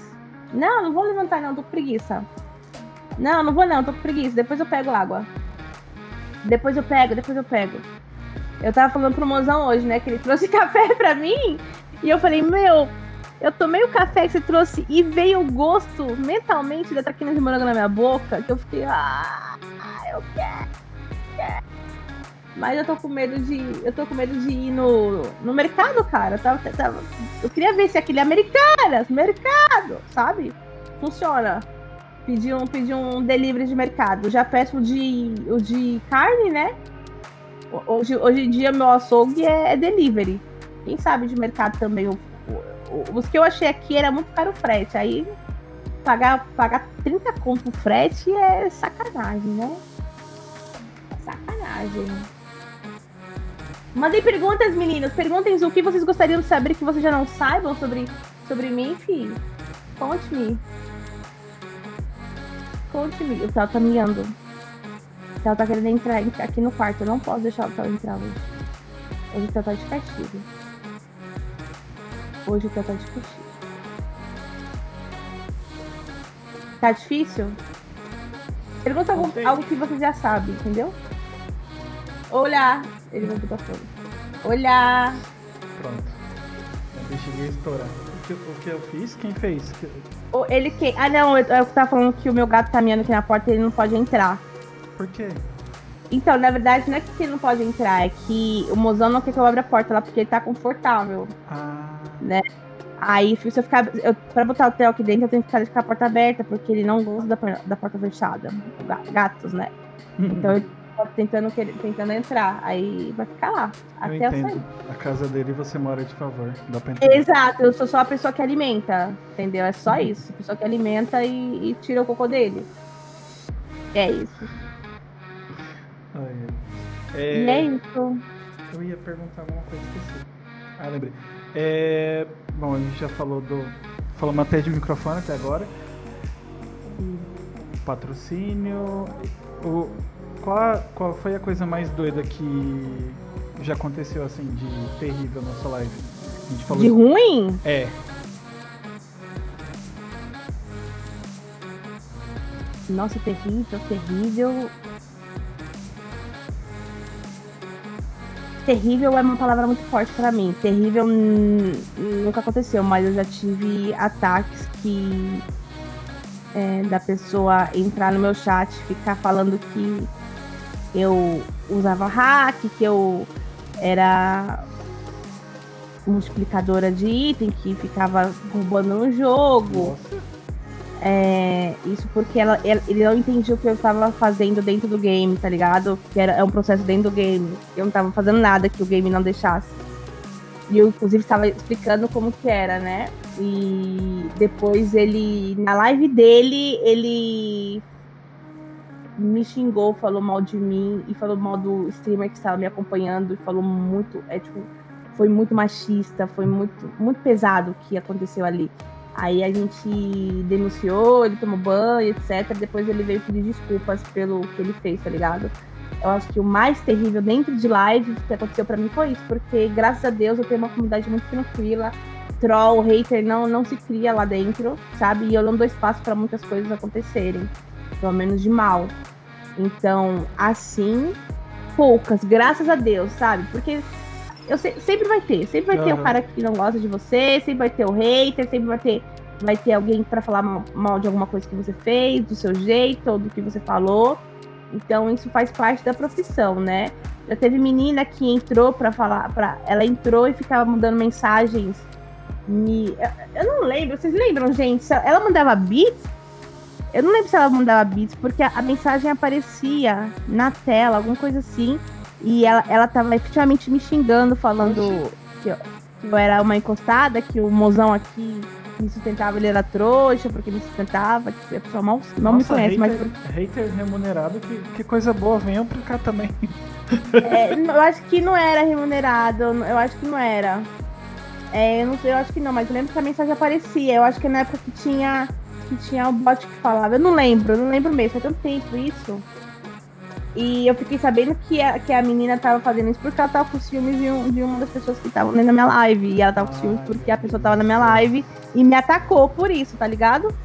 Não, não vou levantar não, tô com preguiça. Não, não vou não, tô com preguiça. Depois eu pego água. Depois eu pego, depois eu pego. Eu tava falando pro mozão hoje, né? Que ele trouxe café pra mim. E eu falei, meu, eu tomei o café que você trouxe e veio o gosto mentalmente da traquina de morango na minha boca, que eu fiquei, ah, eu quero, quero. Mas eu tô com medo de. Eu tô com medo de ir no, no mercado, cara. Eu, tava, tava- eu queria ver se aquele Americanas, mercado, sabe? Funciona. Pedir um, pedir um delivery de mercado. Já peço o de, o de carne, né? Hoje, hoje em dia meu açougue é, é delivery. Quem sabe de mercado também. O, o- os que eu achei aqui era muito caro o frete. Aí pagar, pagar 30 conto o frete é sacanagem, né? Sacanagem. Mandem perguntas, meninos. Perguntem o que vocês gostariam de saber que vocês já não saibam sobre, sobre mim, filho. Conte-me. Conte-me. O Theo tá miando. O Theo tá querendo entrar aqui no quarto. Eu não posso deixar o Theo entrar hoje. Hoje o Theo tá de castigo. Hoje o Theo tá de castigo. Tá difícil? Pergunta algo, algo que você já sabe, entendeu? Olhar. Ele vai botar fogo. Olhar. Pronto. Eu deixei estourar. O que, o que eu fiz? Quem fez? Ele que. Ah, não, eu, eu tava falando que o meu gato tá miando aqui na porta e ele não pode entrar. Por quê? Então, na verdade, não é que ele não pode entrar, é que o mozão não quer que eu abra a porta lá porque ele tá confortável. Ah, Aí, se eu ficar. Eu, pra botar o Theo aqui dentro, eu tenho que ficar com a porta aberta, porque ele não gosta da, da porta fechada. Gatos, né? Então ele tá tentando, tentando entrar. Aí vai ficar lá. eu Até eu sair. entendo. A casa dele você mora de favor. Dá pra entender. Exato, eu sou só a pessoa que alimenta, entendeu? É só isso. A pessoa que alimenta e, e tira o cocô dele. É isso. Ai. E é isso. Eu ia perguntar alguma coisa, esqueci. Ah, lembrei. É, bom, a gente já falou do. Falamos até de microfone até agora. Patrocínio. O, qual, qual foi a coisa mais doida que já aconteceu assim de terrível na sua live? A gente falou De ruim? É. Nossa, terrível, terrível. Terrível é uma palavra muito forte pra mim. Terrível nunca aconteceu, mas eu já tive ataques que é, da pessoa entrar no meu chat, ficar falando que eu usava hack, que eu era multiplicadora de item, que ficava roubando no jogo. É, isso porque ela, ela- ele não entendia o que eu estava fazendo dentro do game, tá ligado? Que era, é um processo dentro do game. Eu não estava fazendo nada que o game não deixasse. E eu, inclusive, estava explicando como que era, né? E depois ele, na live dele, ele me xingou, falou mal de mim e falou mal do streamer que estava me acompanhando e falou muito, é tipo, foi muito machista, foi muito, muito pesado o que aconteceu ali. Aí a gente denunciou, ele tomou banho, etc. Depois ele veio pedir desculpas pelo que ele fez, tá ligado? Eu acho que o mais terrível dentro de live que aconteceu pra mim foi isso, porque graças a Deus eu tenho uma comunidade muito tranquila. Troll, hater não, não se cria lá dentro, sabe? E eu não dou espaço pra muitas coisas acontecerem, pelo menos de mal. Então, assim, poucas, graças a Deus, sabe? Porque eu se- sempre vai ter, sempre vai ter o cara que não gosta de você, sempre vai ter o hater, sempre vai ter, vai ter alguém pra falar mal, mal de alguma coisa que você fez, do seu jeito ou do que você falou. Então isso faz parte da profissão, né? Já teve menina que entrou pra falar, para ela entrou e ficava mandando mensagens. Me, eu, não lembro, vocês lembram, gente? Ela mandava beats? Eu não lembro se ela mandava beats, porque a, a mensagem aparecia na tela, alguma coisa assim. E ela, ela tava efetivamente me xingando, falando que eu, que eu era uma encostada, que o mozão aqui me sustentava, ele era trouxa, porque me sustentava, que a pessoa mal, mal me conhece, hater, mas. Hater remunerado, que, que coisa boa, venham pra cá também. É, eu acho que não era remunerado, eu acho que não era. É, eu não sei, eu acho que não, mas eu lembro que a mensagem aparecia. Eu acho que na época que tinha que tinha um bot que falava. Eu não lembro, eu não lembro mesmo, faz tanto tempo isso. E eu fiquei sabendo que a, que a menina tava fazendo isso porque ela tava com ciúmes de, um, de uma das pessoas que estavam na minha live. E ela tava com ciúmes porque a pessoa tava na minha live e me atacou por isso, tá ligado?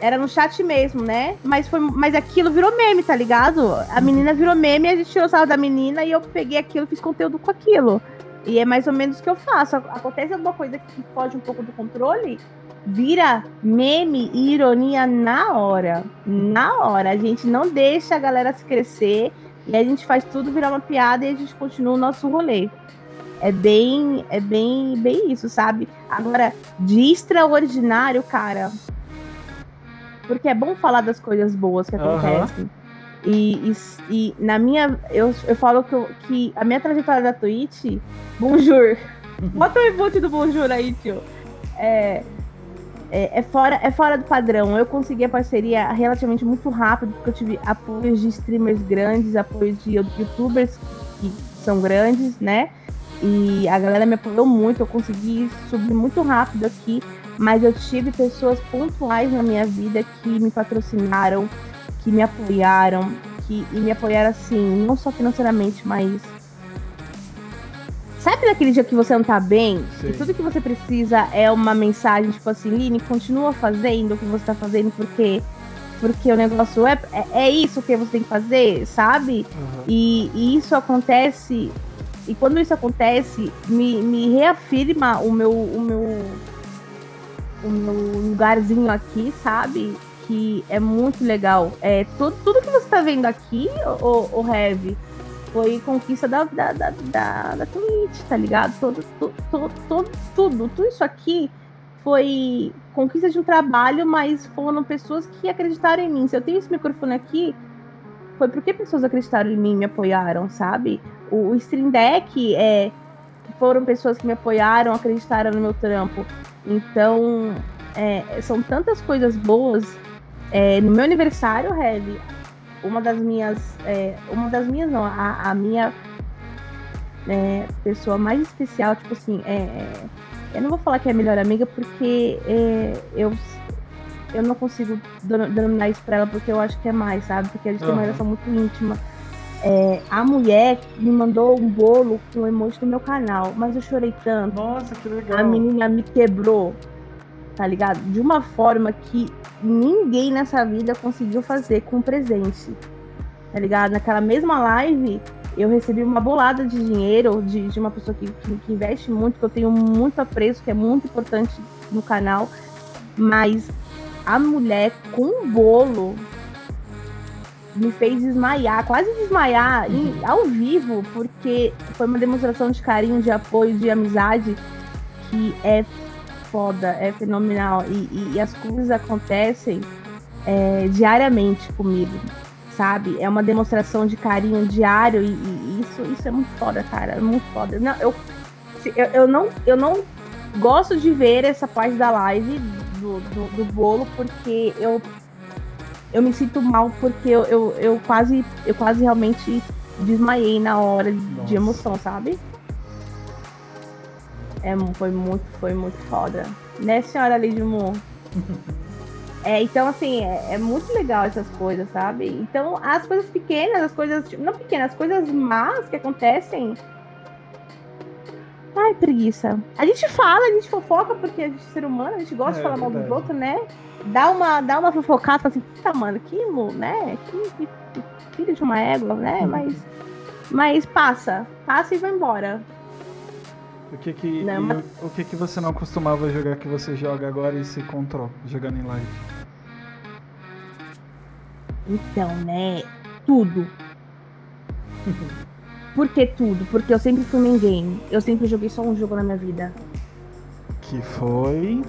Era no chat mesmo, né? Mas, foi, mas aquilo virou meme, tá ligado? A menina virou meme, a gente tirou sarro da menina e eu peguei aquilo, fiz conteúdo com aquilo. E é mais ou menos o que eu faço. Acontece alguma coisa que foge um pouco do controle, vira meme e ironia na hora. Na hora. A gente não deixa a galera se crescer e a gente faz tudo virar uma piada e a gente continua o nosso rolê. É bem, é bem, bem isso, sabe? Agora, de extraordinário, cara. Porque é bom falar das coisas boas que acontecem. Uhum. E, e, e, na minha. Eu, eu falo que, eu, que a minha trajetória da Twitch. Bonjour! Bota o emote do Bonjour aí, tio. É, é, é, fora, é fora do padrão. Eu consegui a parceria relativamente muito rápido, porque eu tive apoios de streamers grandes, apoios de youtubers que são grandes, né? E a galera me apoiou muito, eu consegui subir muito rápido aqui, mas eu tive pessoas pontuais na minha vida que me patrocinaram, que me apoiaram, que e me apoiaram assim, não só financeiramente, mas Sabe naquele dia que você não tá bem? Sim. E tudo que você precisa é uma mensagem, tipo assim, Line, continua fazendo o que você tá fazendo, porque porque o negócio é, é, é isso que você tem que fazer, sabe? Uhum. E, e, isso acontece. E quando isso acontece, me, me reafirma o meu, o meu o meu lugarzinho aqui, sabe? Que é muito legal. É, tudo, tudo que você tá vendo aqui, o, o Heavy, foi conquista da, da, da, da, da Twitch, tá ligado? Todo, todo, todo, tudo, tudo isso aqui foi conquista de um trabalho, mas foram pessoas que acreditaram em mim. Se eu tenho esse microfone aqui, foi porque pessoas acreditaram em mim, me apoiaram, sabe? O, o Stream Deck é, foram pessoas que me apoiaram, acreditaram no meu trampo. Então, é, são tantas coisas boas. É, no meu aniversário, Heavy, uma das minhas. É, uma das minhas, não, a, a minha é, pessoa mais especial, tipo assim, é, é eu não vou falar que é a melhor amiga porque é, eu, eu não consigo denominar isso pra ela porque eu acho que é mais, sabe? Porque a gente uhum. tem uma relação muito íntima. É, a mulher me mandou um bolo com o emoji do meu canal, mas eu chorei tanto. Nossa, que legal. A menina me quebrou tá ligado? De uma forma que ninguém nessa vida conseguiu fazer com presente, tá ligado? Naquela mesma live, eu recebi uma bolada de dinheiro de, de uma pessoa que, que, que investe muito, que eu tenho muito apreço, que é muito importante no canal, mas a mulher com um bolo me fez desmaiar, quase desmaiar em, ao vivo, porque foi uma demonstração de carinho, de apoio, de amizade que é foda, é fenomenal. E, e, e as coisas acontecem é, diariamente comigo, sabe? É uma demonstração de carinho diário e, e, isso, isso é muito foda, cara. É muito foda. Não, eu, eu, eu, não, eu não gosto de ver essa parte da live do, do, do bolo porque eu eu me sinto mal porque eu, eu, eu quase eu quase realmente desmaiei na hora Nossa. de emoção, sabe? É, foi muito, foi muito foda. Né, senhora Lady Moon? É, então, assim, é, é, muito legal essas coisas, sabe? Então, as coisas pequenas, as coisas. Tipo, não pequenas, as coisas más que acontecem. Ai, preguiça. A gente fala, a gente fofoca, porque a gente é ser humano, a gente gosta é, de falar mal dos outros, né? Dá uma, dá uma fofocada, fala assim, tá, mano, que, né? Que, que, que filho de uma égua, né? Uhum. Mas, mas passa, passa e vai embora. O que que, não, mas... o, o, que que você não costumava jogar que você joga agora e se encontrou jogando em live? Então, né? Tudo. Por que tudo? Porque eu sempre fui main game. Eu sempre joguei só um jogo na minha vida. Que foi.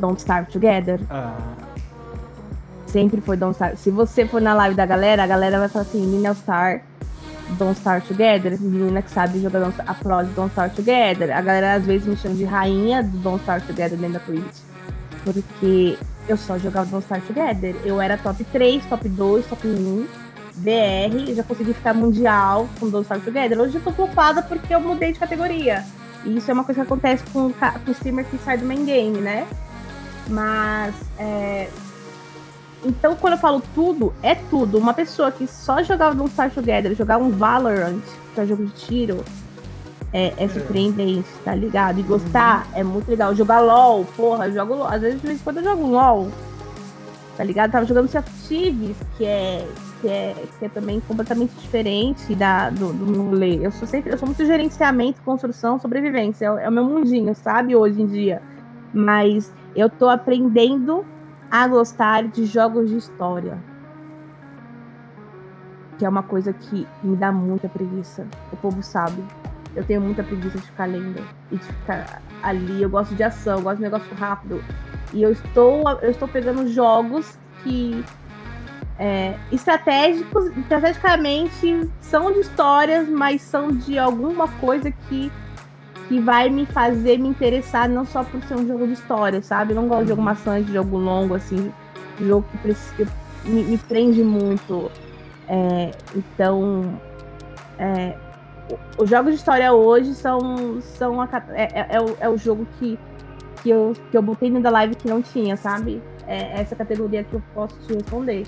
Don't Starve Together. Ah. Sempre foi Don't Starve. Se você for na live da galera, a galera vai falar assim, Minel Star Don't Start Together, menina que sabe jogar a pro de Don't Start Together. A galera às vezes me chama de rainha do Don't Start Together dentro da Twitch. Porque eu só jogava Don't Start Together. Eu era top 3, top 2, top 1, BR, já consegui ficar mundial com Don't Start Together. Hoje eu tô culpada porque eu mudei de categoria. E isso é uma coisa que acontece com, o streamer que sai do main game, né? Mas é, então, quando eu falo tudo, é tudo. Uma pessoa que só jogava um Star Together, jogar um Valorant, que é jogo de tiro, é, é surpreendente, tá ligado? E gostar uhum. é muito legal. Jogar LOL, porra, eu jogo LOL. Às vezes, de vez em quando eu jogo LOL, tá ligado? tava jogando Sea Thieves, que é, que é, que é também completamente diferente da, do, do rolê. Eu sou sempre, eu sou muito gerenciamento, construção, sobrevivência. É, é o meu mundinho, sabe? Hoje em dia. Mas eu tô aprendendo a gostar de jogos de história. Que é uma coisa que me dá muita preguiça. O povo sabe. Eu tenho muita preguiça de ficar lendo e de ficar ali. Eu gosto de ação, eu gosto de negócio rápido. E eu estou, eu estou pegando jogos que é, estratégicos, estrategicamente são de histórias, mas são de alguma coisa que que vai me fazer me interessar não só por ser um jogo de história, sabe? Eu não gosto de jogo maçante, de jogo longo, assim, jogo que, precisa, me, me, prende muito. É, então, é, os jogos de história hoje são, são a, é, é, é, o, é o jogo que, que, eu, que eu botei no da live que não tinha, sabe? É essa categoria que eu posso te responder.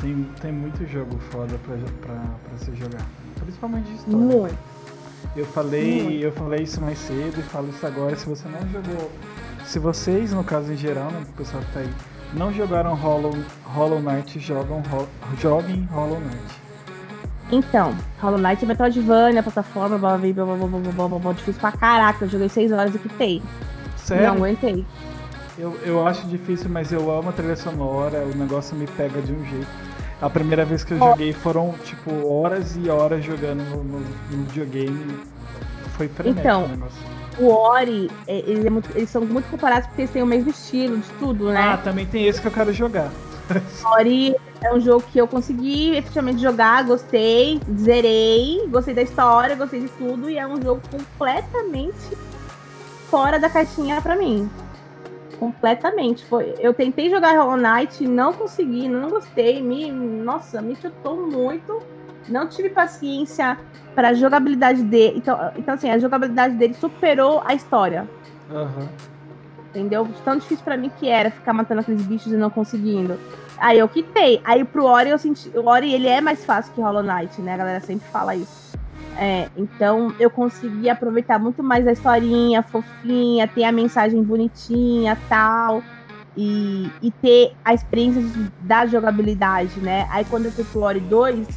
Tem, tem muito jogo foda pra, pra, pra se jogar. Principalmente de história. Muito. Eu falei, eu falei isso mais cedo e falo isso agora. Se você não jogou, se vocês, no caso em geral, né, o pessoal que tá aí, não jogaram Hollow, Hollow Knight, jogam, joguem Hollow Knight. Então, Hollow Knight é Metroidvania, plataforma, blá blá blá blá blá blá blá blá difícil pra caraca. Eu joguei 6 horas e quitei. Sério? Não aguentei. Eu, eu acho difícil, mas eu amo a trilha sonora, o negócio me pega de um jeito. A primeira vez que eu joguei foram, tipo, horas e horas jogando no, no, no videogame. Foi frenético então, o negócio. O Ori, é, eles, é muito, eles, são muito comparados porque eles têm o mesmo estilo de tudo, né? Ah, também tem esse que eu quero jogar. Ori é um jogo que eu consegui efetivamente jogar, gostei, zerei, gostei da história, gostei de tudo, e é um jogo completamente fora da caixinha para mim. Completamente. Foi, eu tentei jogar Hollow Knight, não consegui, não gostei. Me, nossa, me chutou muito. Não tive paciência para jogabilidade dele. Então, então, assim, a jogabilidade dele superou a história. Uhum. Entendeu? Tão difícil para mim que era ficar matando aqueles bichos e não conseguindo. Aí eu quitei. Aí pro Ori eu senti. O Ori ele é mais fácil que Hollow Knight, né? A galera sempre fala isso. É, então eu consegui aproveitar muito mais a historinha fofinha, ter a mensagem bonitinha tal. E, e ter a experiência da jogabilidade, né? Aí quando eu fui pro Ori 2,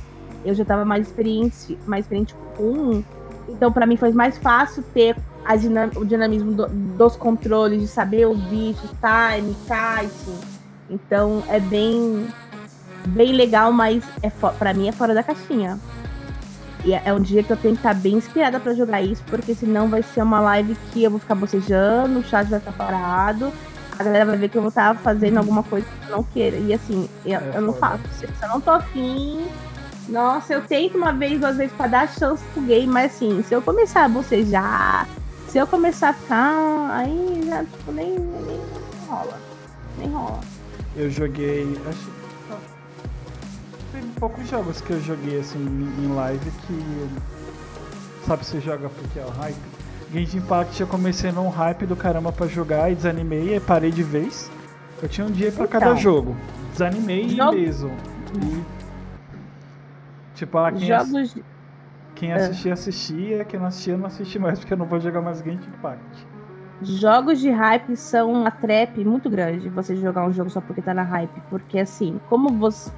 eu já tava mais experiente, mais experiente com um. Então, para mim foi mais fácil ter dinam o dinamismo do, dos controles, de saber os bichos, time, kite. Então é bem, bem legal, mas é para mim é fora da caixinha. E é, é um dia que eu tenho que estar bem inspirada para jogar isso, porque senão vai ser uma live que eu vou ficar bocejando, o chat vai estar parado, a galera vai ver que eu vou estar fazendo alguma coisa que eu não queira. E assim, eu, é eu não faço. Se eu não tô afim. Nossa, eu tento uma vez, duas vezes pra dar chance pro game, mas assim, se eu começar a bocejar, se eu começar a ficar, aí já, tipo, nem, nem, nem rola. Nem rola. Eu joguei. Acho tem poucos jogos que eu joguei assim em live que. Sabe, você joga porque é o hype. Genshin Impact eu comecei num hype do caramba pra jogar e desanimei e parei de vez. Eu tinha um dia pra então, cada jogo. Desanimei jogo... mesmo. E, tipo, ah, quem, Jogos... ass... quem assistia, assistia. Quem não assistia, não assiste mais, porque eu não vou jogar mais Genshin Impact. Jogos de hype são uma trap muito grande você jogar um jogo só porque tá na hype. Porque assim, como você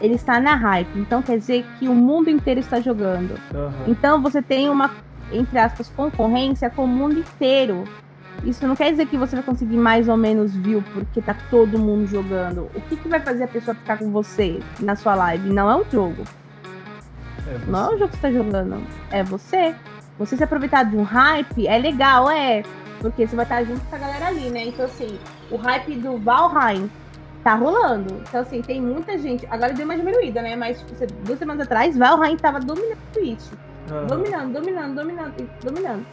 ele está na hype. Então quer dizer que o mundo inteiro está jogando. Uhum. Então você tem uma, entre aspas, concorrência com o mundo inteiro. Isso não quer dizer que você vai conseguir mais ou menos view porque tá todo mundo jogando. O que, que vai fazer a pessoa ficar com você na sua live? Não é o jogo. É não é o jogo que você tá jogando. É você. Você se aproveitar de um hype é legal, é. Porque você vai estar junto com a galera ali, né? Então, assim, o hype do Valheim Tá rolando. Então, assim, tem muita gente. Agora deu uma diminuída, né? Mas, tipo, duas semanas atrás, Valheim tava dominando o Twitch. Uhum. Dominando, dominando, dominando, dominando.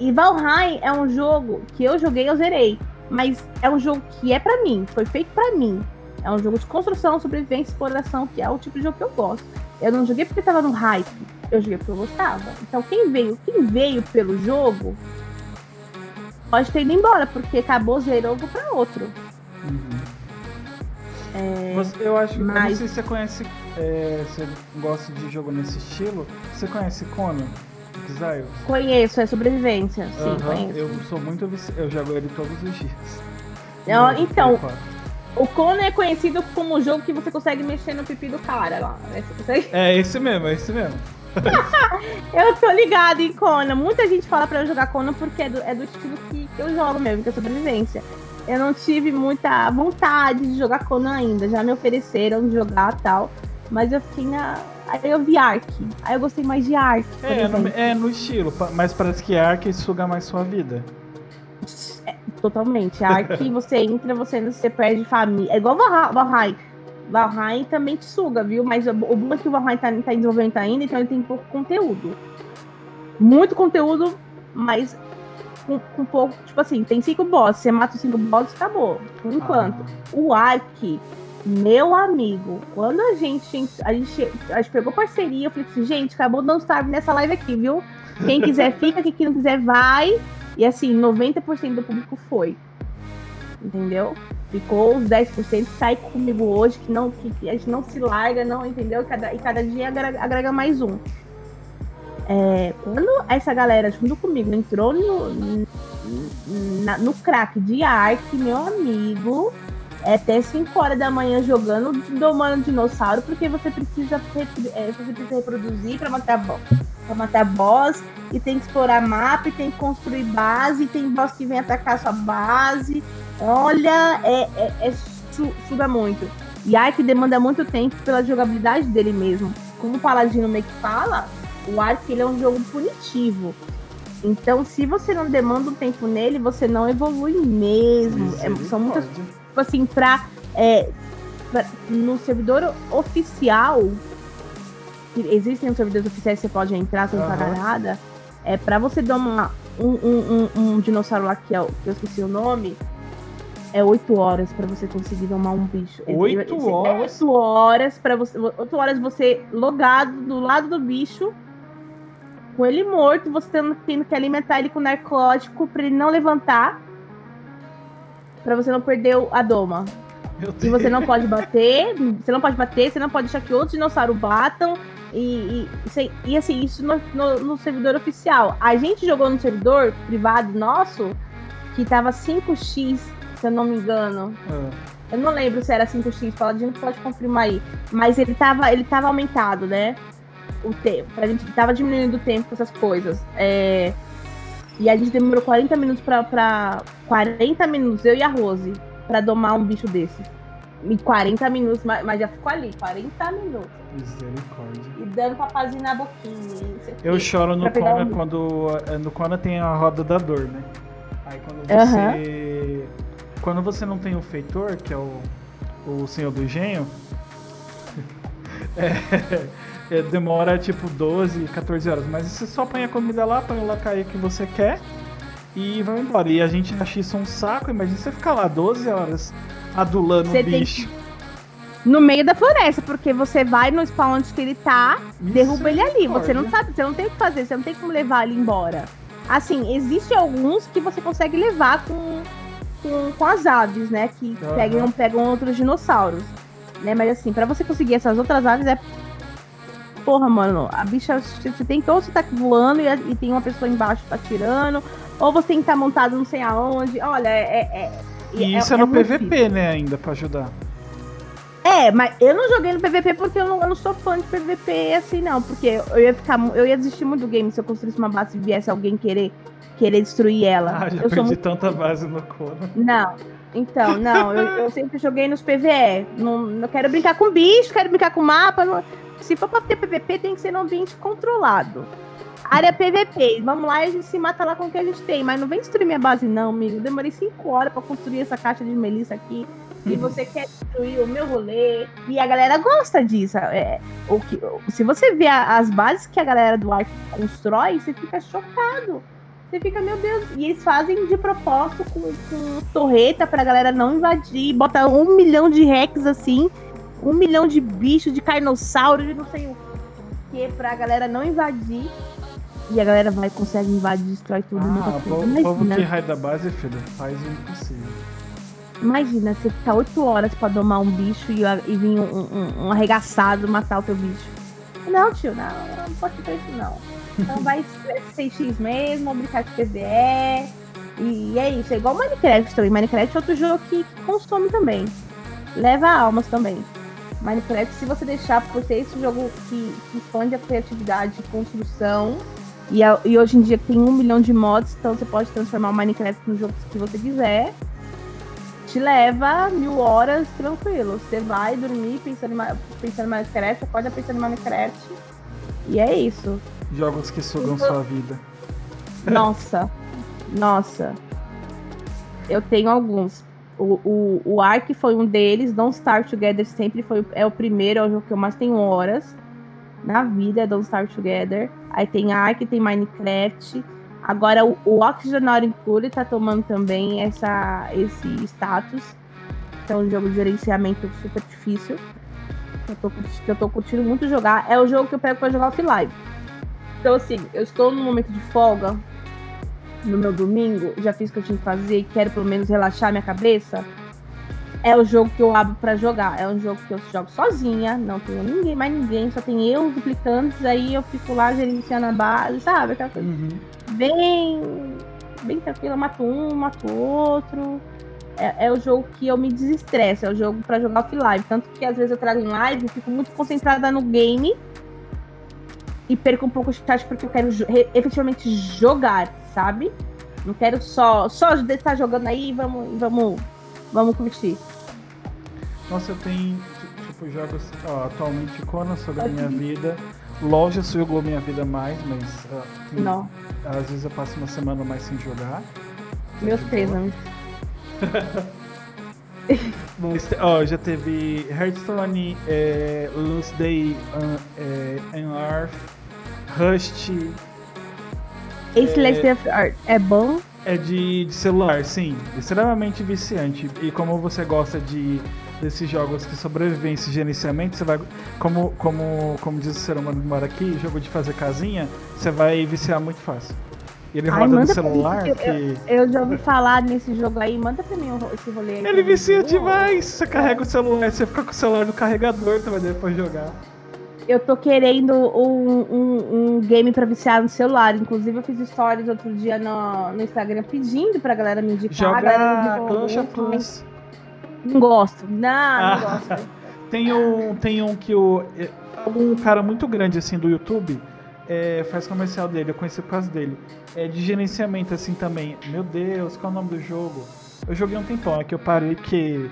E Valheim é um jogo que eu joguei, eu zerei. Mas é um jogo que é para mim, foi feito para mim. É um jogo de construção, sobrevivência, exploração, que é o tipo de jogo que eu gosto. Eu não joguei porque tava no hype, eu joguei porque eu gostava. Então quem veio, quem veio pelo jogo, pode ter ido embora, porque acabou, zerou, vou pra outro. Uhum. É, eu acho que. Mas... Eu não sei se você conhece. É, você gosta de jogo nesse estilo. Você conhece Conan? Exile? Conheço, é sobrevivência. Sim, uhum, conheço. Eu sou muito Eu jogo ele todos os dias. Então. O Conan é conhecido como o jogo que você consegue mexer no pipi do cara lá. Né? Consegue... É esse mesmo, é esse mesmo. eu tô ligado em Conan. Muita gente fala pra eu jogar Conan porque é do, é do estilo que eu jogo mesmo, que é sobrevivência eu não tive muita vontade de jogar Conan ainda. Já me ofereceram de jogar tal. Mas eu fiquei na. Aí eu vi Ark. Aí eu gostei mais de Ark. É, no, é no estilo, mas parece que Ark suga mais sua vida. É, totalmente. Ark, você entra, você, você perde família. É igual Valheim. Valheim também te suga, viu? Mas o bom é que o Valheim tá, tá em desenvolvimento ainda, então ele tem pouco conteúdo. Muito conteúdo, mas com, com pouco. Tipo assim, tem cinco bosses, você mata os cinco bosses acabou. Por enquanto. Ah. O Ark, meu amigo, quando a gente, a gente. A gente pegou parceria, eu falei assim, gente, acabou o Starve nessa live aqui, viu? Quem quiser fica, quem não quiser vai. E assim, 90% do público foi. Entendeu? Ficou os 10% sai comigo hoje, que não que a gente não se larga, não, entendeu? E cada, e cada dia agrega, agrega mais um. É, quando essa galera junto comigo entrou no, no crack de Ark, meu amigo, é até 5 horas da manhã jogando, domando dinossauro, porque você precisa, é, você precisa reproduzir para matar boss. Pra matar boss, e tem que explorar mapa, e tem que construir base, e tem boss que vem atacar sua base. Olha, é, é, é suga muito. E Ark demanda muito tempo pela jogabilidade dele mesmo. Como o Paladino meio que fala, o Ark ele é um jogo punitivo. Então, se você não demanda um tempo nele, você não evolui mesmo. É, são muitas. Tipo assim, pra, é, pra, No servidor oficial, existem servidores oficiais que você pode entrar sem uhum. pagar nada. É, pra você domar um, um, um, um, dinossauro lá que, é, que eu esqueci o nome, é 8 horas para você conseguir domar um bicho. 8 é, horas? 8 horas para você. 8 horas você logado do lado do bicho com ele morto, você tendo, tendo que alimentar ele com narcótico para ele não levantar. para você não perder a doma. E você não pode bater, você não pode bater, você não pode deixar que outros dinossauros batam. E, e, e assim, isso no, no, no, servidor oficial. A gente jogou no servidor privado nosso, que tava 5x, se eu não me engano. É. Eu não lembro se era 5x, Paladino pode confirmar aí. Mas ele tava, ele tava aumentado, né? O tempo. A gente tava diminuindo o tempo com essas coisas. É, e a gente demorou 40 minutos pra, pra. 40 minutos, eu e a Rose, pra domar um bicho desse. E 40 minutos, mas, mas já ficou ali, 40 minutos. Misericórdia. E dando papazinho na boquinha. Eu choro no Kona um... quando. Eh, no Kona tem a roda da dor, né? Aí quando você. Uhum. Quando você não tem o feitor, que é o, o senhor do engenho. é, é, demora tipo 12, 14 horas. Mas você só põe a comida lá, põe o lacaia que você quer e vai embora. E a gente acha isso um saco. Imagina você ficar lá 12 horas adulando o bicho. No meio da floresta, porque você vai no spawn onde ele tá, derruba ele ali. Você não sabe, você não tem o que fazer, você não tem como levar ele embora. Assim, existem alguns que você consegue levar com, com, com as aves, né? Que uhum. pegam, pegam outros dinossauros. Né? Mas assim, para você conseguir essas outras aves é porra, mano, a bicha, você tem que ou você tá voando e, e tem uma pessoa embaixo tá tirando, ou você tem que estar tá montado não sei aonde. Olha, é. é, é e isso é, é no PVP, difícil. né, ainda, pra ajudar. É, mas eu não joguei no PVP porque eu não, eu não sou fã de PVP assim, não. Porque eu ia ficar. Eu ia desistir muito do game se eu construísse uma base e viesse alguém querer, querer destruir ela. Ah, já eu perdi muito... tanta base no Conan. Não. Então, não, eu, eu, sempre joguei nos PVE. Não, não quero brincar com bicho, quero brincar com mapa. Não, se for pra ter PVP, tem que ser num ambiente controlado. Área PVP, vamos lá e a gente se mata lá com o que a gente tem. Mas não vem destruir minha base, não, amigo. Eu demorei 5 horas pra construir essa caixa de melissa aqui. e você quer destruir o meu rolê. E a galera gosta disso. É, o que, se você vê as bases que a galera do Ark constrói, você fica chocado. Você fica, meu Deus. E eles fazem de propósito com, com torreta pra galera não invadir. Bota um milhão de hacks assim. Um milhão de bichos, de carnossauro, de não sei o que, pra galera não invadir. E a galera vai, consegue invadir, destrói tudo. Ah, o povo que raio da base, filho, faz o impossível. Imagina, você ficar 8 horas pra domar um bicho e, e vir um, um, um, arregaçado matar o teu bicho. Não, tio, não, não pode fazer isso não. Então vai ser X mesmo, brincar de PVE. E é isso, é igual Minecraft também. Minecraft é outro jogo que, consome também. Leva almas também. Minecraft, se você deixar por ser esse jogo que, que expande a criatividade, construção, e, e, hoje em dia tem um milhão de mods, então você pode transformar o Minecraft no jogo que você quiser te leva mil horas tranquilo. Você vai dormir pensando em, pensando em Minecraft, acorda pensando em Minecraft. E é isso. Jogos que sugam sua vida. Nossa, nossa. Eu tenho alguns. O, o, o Ark foi um deles, Don't Start Together sempre foi é o primeiro, é o jogo que eu mais tenho horas na vida, é Don't Start Together. Aí tem Ark, tem Minecraft, Agora, o, o Oxygen Include tá tomando também essa, esse status. Que é um jogo de gerenciamento super difícil. Eu, tô, que eu tô curtindo muito jogar. É o jogo que eu pego pra jogar offline. Então, assim, eu estou num momento de folga. No meu domingo, já fiz o que eu tinha que fazer e quero pelo menos relaxar minha cabeça. É o jogo que eu abro para jogar. É um jogo que eu jogo sozinha, não tenho ninguém, mais ninguém, só tem eu, os duplicantes, aí eu fico lá gerenciando a base, sabe? Aquela coisa. Uhum bem, bem tranquila, mato um, mato outro. É, é, o jogo que eu me desestresso, é o jogo para jogar offline. Tanto que às vezes eu trago em live, fico muito concentrada no game e perco um pouco de chat porque eu quero efetivamente jogar, sabe? Não quero só só estar jogando aí, vamos, vamos, vamos curtir. Nossa, eu tenho tipo jogos ó, atualmente Conan sobre a minha vida. Loja jogou minha vida mais, mas uh, não. Às vezes eu passo uma semana mais sem jogar. Meus pêsames. Mas, ó, já teve Hearthstone, é, Loose Day, uh, é, Earth, Rust. Esse é, Art é bom? É de, de celular, sim. Extremamente viciante. E como você gosta de desses jogos de sobrevivência e gerenciamento, você vai, como, como, como diz o ser humano que mora aqui, jogo de fazer casinha, você vai viciar muito fácil. Ele Ai, roda no celular. Mim, que... eu, eu, já ouvi falar nesse jogo aí, manda pra mim esse rolê aí. Ele vicia demais! Você carrega o celular, você fica com o celular no carregador pra depois jogar. Eu tô querendo um, um, um, game pra viciar no celular. Inclusive, eu fiz stories outro dia no, no Instagram pedindo pra galera me indicar. Joga Clash of Clans. Não gosto. Não, não ah, gosto. tem, um, tem um que o. É, um cara muito grande assim do YouTube é, faz comercial dele, eu conheci por causa dele. É de gerenciamento assim também. Meu Deus, qual é o nome do jogo? Eu joguei um tempão, é que eu parei que.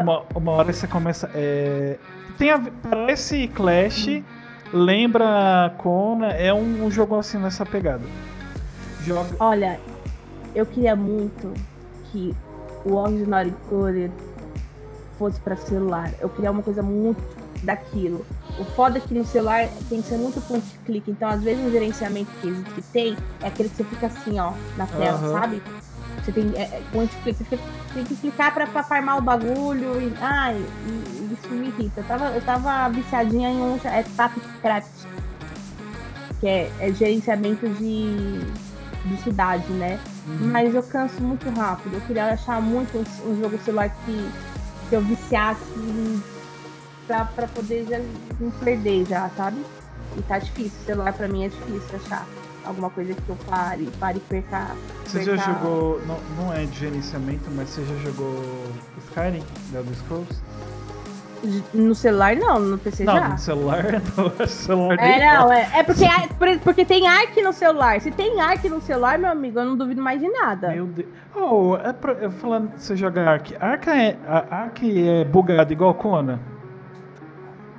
Uma, uma hora você começa. É, tem a, parece Clash, lembra Kona, é um, um jogo assim nessa pegada. Joga... Olha, eu queria muito que o Ordinary Coded fosse para celular. Eu queria uma coisa muito daquilo. O foda é que no celular tem que ser muito ponto de clique. Então, às vezes, o gerenciamento que, que tem é aquele que você fica assim, ó, na tela, uhum. sabe? Você tem é, é, você tem que clicar pra, pra farmar o bagulho. E, ai, e, isso me irrita. Eu tava, eu tava viciadinha em um é Tapcraft, que é, é gerenciamento de, de cidade, né? Uhum. Mas eu canso muito rápido. Eu queria achar muito um, um jogo celular que, que eu viciasse pra, pra poder já me perder já, sabe? E tá difícil. Celular pra mim é difícil achar alguma coisa que eu pare, pare e perca. Você já jogou. Não, não é de gerenciamento, mas você já jogou Skyrim, The Elder Scrolls? No celular não, no PC não, já. No celular, no celular É, não, é, é porque, porque tem Ark no celular. Se tem Ark no celular, meu amigo, eu não duvido mais de nada. Meu Deus. Oh, é pra, eu falando você joga Ark. Ark é, Ark é bugado igual Kona?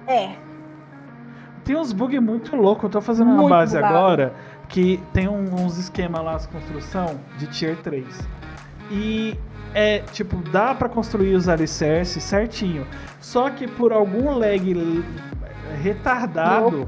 É. Tem uns bugs muito loucos. Eu tô fazendo muito uma base bugado. agora que tem um, uns esquemas lá, as construção de tier 3. E é, tipo, dá para construir os alicerces certinho. Só que por algum lag retardado,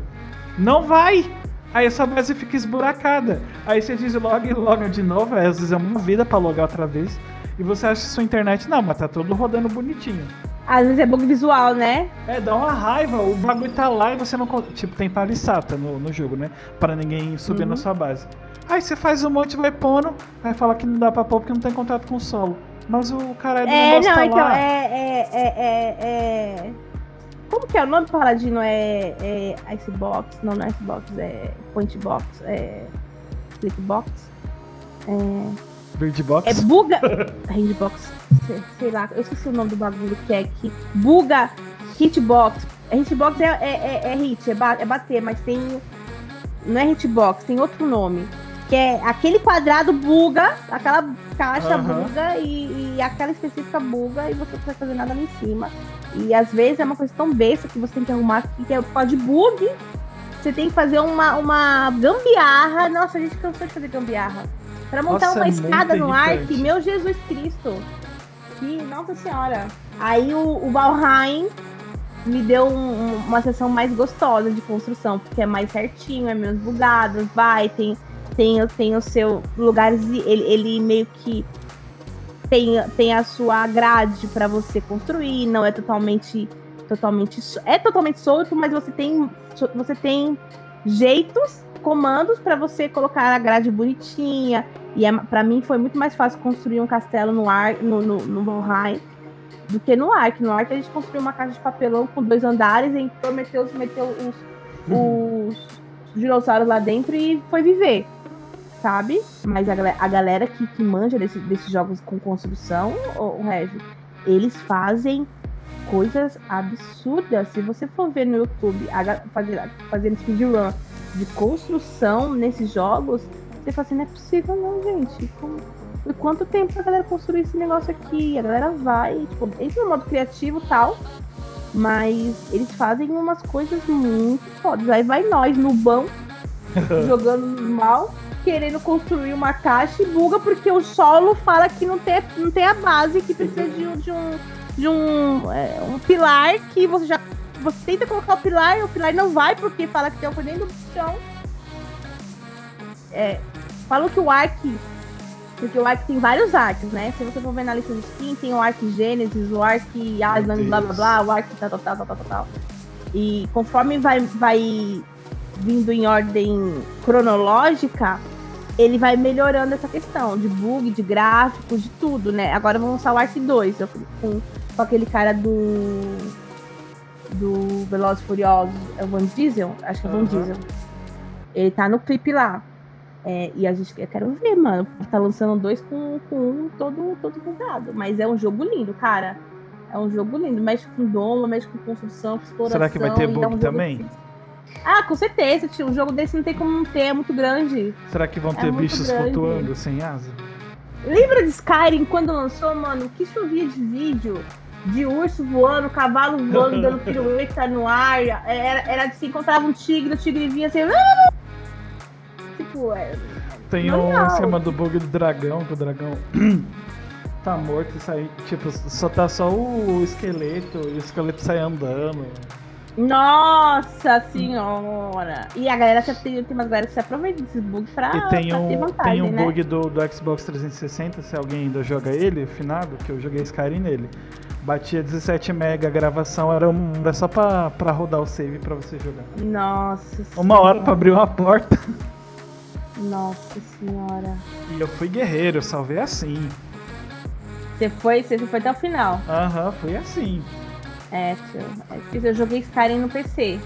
não, não vai. Aí essa base fica esburacada. Aí você diz log e loga de novo, às vezes é uma vida para logar outra vez. E você acha que sua internet, não, mas tá tudo rodando bonitinho. Às vezes é bug visual, né? É, dá uma raiva. O bagulho tá lá e você não. Tipo, tem palissata no, no jogo, né? Para ninguém subir uhum. na sua base. Aí você faz um monte, vai pondo, aí fala que não dá pra pôr porque não tem contato com o solo. Mas o cara é É, não, tá então, lá. é, é, é, é, Como que é o nome do paladino? É, é Icebox? Não, não é Icebox, é Pointbox, é Clickbox. É... Birdbox? É buga. Handbox. Sei, sei, lá, eu esqueci o nome do bagulho que é que. Buga Hitbox. Hitbox é, é, é, é hit, é, ba é bater, mas tem. Não é hitbox, tem outro nome. Que é aquele quadrado buga, aquela caixa uhum. buga e, e, aquela específica buga e você não vai fazer nada lá em cima. E às vezes é uma coisa tão besta que você tem que arrumar que é o de bug. Você tem que fazer uma, uma gambiarra. Nossa, a gente cansou de fazer gambiarra. Pra montar Nossa, uma é escada no Ark, meu Jesus Cristo. Que, nossa senhora. Aí o, o Valheim me deu um, uma sessão mais gostosa de construção, porque é mais certinho, é menos bugado, vai, tem, tem, tem o seu lugares. Ele, ele meio que tem, tem a sua grade para você construir, não é totalmente totalmente é totalmente solto, mas você tem você tem jeitos comandos para você colocar a grade bonitinha. E é, para mim foi muito mais fácil construir um castelo no ar no, no, no Valheim do que no Ark. No Ark a gente construiu uma casa de papelão com dois andares e Prometheus meteu os, uhum. os dinossauros lá dentro e foi viver. Sabe? Mas a, a galera que, que manja desse, desses jogos com construção, o, o Rev, eles fazem coisas absurdas. Se você for ver no YouTube a, fazer, fazendo speedrun de construção nesses jogos, você fala assim, não é possível não, gente. Como... E quanto tempo a galera construir esse negócio aqui? A galera vai, tipo, esse é o modo criativo e tal. Mas eles fazem umas coisas muito fodas. Aí vai nós no bão, jogando mal, querendo construir uma caixa e buga porque o solo fala que não tem, não tem a base, que precisa de, de um, de um, é, um pilar que você já você tenta colocar o pilar o pilar não vai porque fala que tem uma coisa do chão. É, falam que o Ark. Porque o Ark tem vários arcs, né? Se você for ver na lista de skin, tem o Ark Gênesis, o Ark Island, blá blá blá, o Ark tal, tal, tal, tal, tal, tal. E conforme vai, vai vindo em ordem cronológica, ele vai melhorando essa questão de bug, de gráficos, de tudo, né? Agora vamos lançar o Ark 2, com, com aquele cara do do Velozes Furiosos, é o Van Diesel? Acho que é o Van uhum. Diesel. Ele tá no clipe lá. É, e a gente eu quero ver, mano. Tá lançando dois com, com um todo, todo cuidado. Mas é um jogo lindo, cara. É um jogo lindo. Mexe com doma, mexe com construção, com exploração. Será que vai ter bug um também? Ah, com certeza. Um jogo desse não tem como não ter, é muito grande. Será que vão é ter bichos grande. flutuando sem asa? Lembra de Skyrim quando lançou, mano? Que chovia de vídeo de urso voando, cavalo voando, dando pirueta no ar. Era, era de se encontrava um tigre, o tigre vinha assim. Tipo, é. Tem um esquema do bug do dragão, que o dragão tá morto e sai. Tipo, só tá só o esqueleto e o esqueleto sai andando. Nossa senhora! E a galera tem, tem umas galera que se aproveita desses bugs pra, e tem um, ter vantagem, Tem um né? bug do, do Xbox 360, se alguém ainda joga ele, finado, que eu joguei Skyrim nele. Batia 17 mega a gravação, era, um, era só pra, pra rodar o save pra você jogar. Nossa Uma hora pra abrir uma porta. Nossa senhora. E eu fui guerreiro, eu salvei assim. Você foi, você foi até o final? Aham, uhum, foi assim. É, eu joguei Skyrim no PC.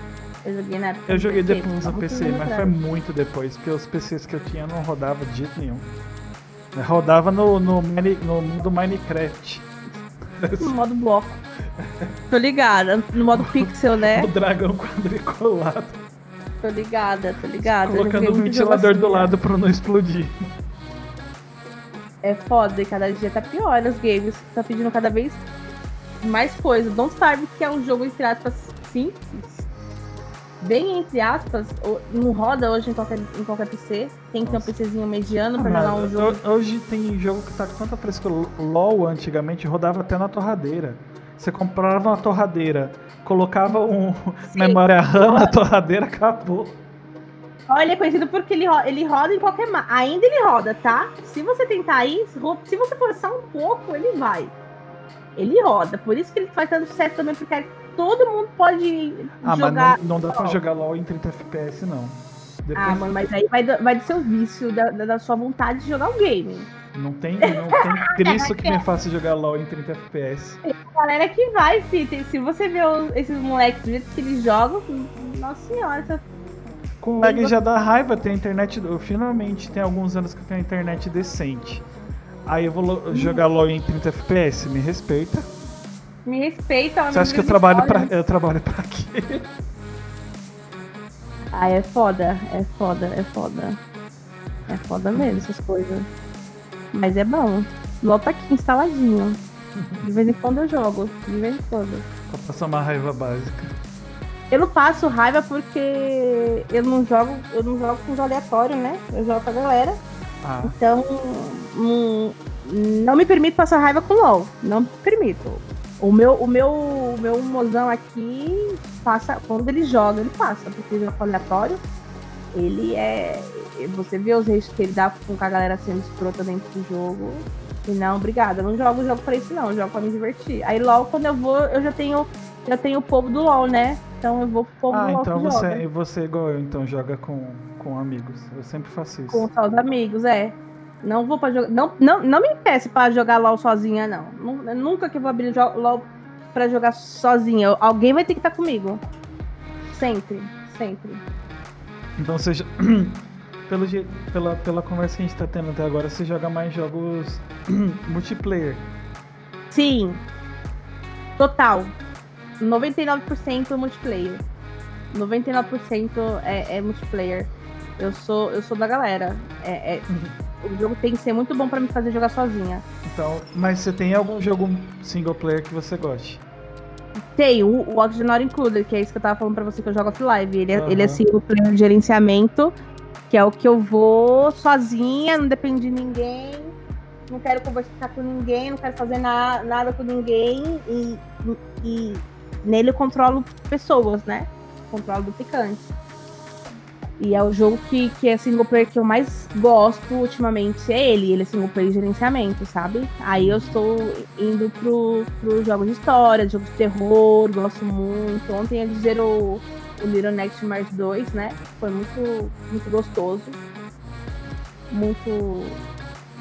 Eu joguei na Eu joguei PC, depois no PC, mas atrás. foi muito depois, porque os PCs que eu tinha não rodava de jeito nenhum. rodava no, no, no mundo Minecraft. No modo bloco. Tô ligada. No modo pixel, né? O dragão quadriculado. Tô ligada, tô ligada. Colocando o ventilador do lado pra não explodir. É foda, e cada dia tá pior os games. Tá pedindo cada vez mais coisa. Don't Starve, que é um jogo entre aspas simples. bem entre aspas, não roda hoje em qualquer, em qualquer PC. Tem que ter um PCzinho mediano pra ah, jogar um jogo. Hoje tem jogo que tá com tanta o LOL antigamente rodava até na torradeira. Você comprava uma torradeira, colocava um Sim. memória RAM na torradeira, acabou. Olha, ele é conhecido porque ele, roda, ele roda em qualquer. Ainda ele roda, tá? Se você tentar isso, se você forçar um pouco, ele vai. Ele roda. Por isso que ele faz tanto sucesso também, porque todo mundo pode ah, jogar. Mas não, não dá pra jogar LOL em 30 FPS, não. Depois... Ah, mano, mas aí vai do, vai do seu vício, da, da sua vontade de jogar o game. Não tem, não tem Cristo que me faça jogar LOL em 30 FPS. Tem galera que vai, Peter. Se você vê os, esses moleques do jeito que eles jogam, nossa senhora, com lag já dá raiva ter internet. Eu, finalmente tem alguns anos que eu tenho internet decente. Aí eu vou jogar LOL em 30 FPS, me respeita. Me respeita, Você acha que eu trabalho, pra, eu trabalho pra quê? Ah, é foda, é foda, é foda. É foda mesmo essas coisas. Mas é bom. LOL tá aqui instaladinho. De vez em quando eu jogo. De vez em quando. Pra passar uma raiva básica. Eu não passo raiva porque eu não jogo, eu não jogo com os aleatórios, né? Eu jogo com a galera. Ah. Então, não, não me permito passar raiva com LOL. Não me permito. O meu, o meu, o meu mozão aqui passa. Quando ele joga, ele passa, porque ele joga aleatório. Ele é. Você vê os riscos que ele dá com a galera sendo escrota dentro do jogo. E não, obrigada. Eu não jogo jogo pra isso, não. Eu jogo pra me divertir. Aí LOL, quando eu vou, eu já tenho. Já tenho o povo do LOL, né? Então eu vou pro povo ah, do LOL. Ah, então você, joga. você igual eu, então, joga com, com amigos. Eu sempre faço isso. Com os amigos, é. Não vou para jogar. Não, não, não me impeça para jogar LOL sozinha, não. Nunca que eu vou abrir LOL para jogar sozinha. Alguém vai ter que estar tá comigo. Sempre, sempre. Então seja. Pelo, pela, pela conversa que a gente tá tendo até agora, você joga mais jogos multiplayer. Sim. Total. 99% multiplayer. 99% é, é multiplayer. Eu sou, eu sou da galera. É, é, o jogo tem que ser muito bom para me fazer jogar sozinha. Então, mas você tem algum jogo single player que você goste? Tem, o, o Oxygen Not Included, que é isso que eu tava falando pra você que eu jogo offline. Ele, é, uhum. ele é single player de gerenciamento, que é o que eu vou sozinha, não depende de ninguém, não quero conversar com ninguém, não quero fazer na, nada com ninguém. E, e nele eu controlo pessoas, né? Controlo do picante. E é o jogo que, que é single player que eu mais gosto ultimamente, é ele. Ele é single player de gerenciamento, sabe? Aí eu estou indo pro, pro jogos de história, jogos de terror, gosto muito. Ontem eles zerou o Little Nightmares 2, né? Foi muito, muito gostoso. Muito,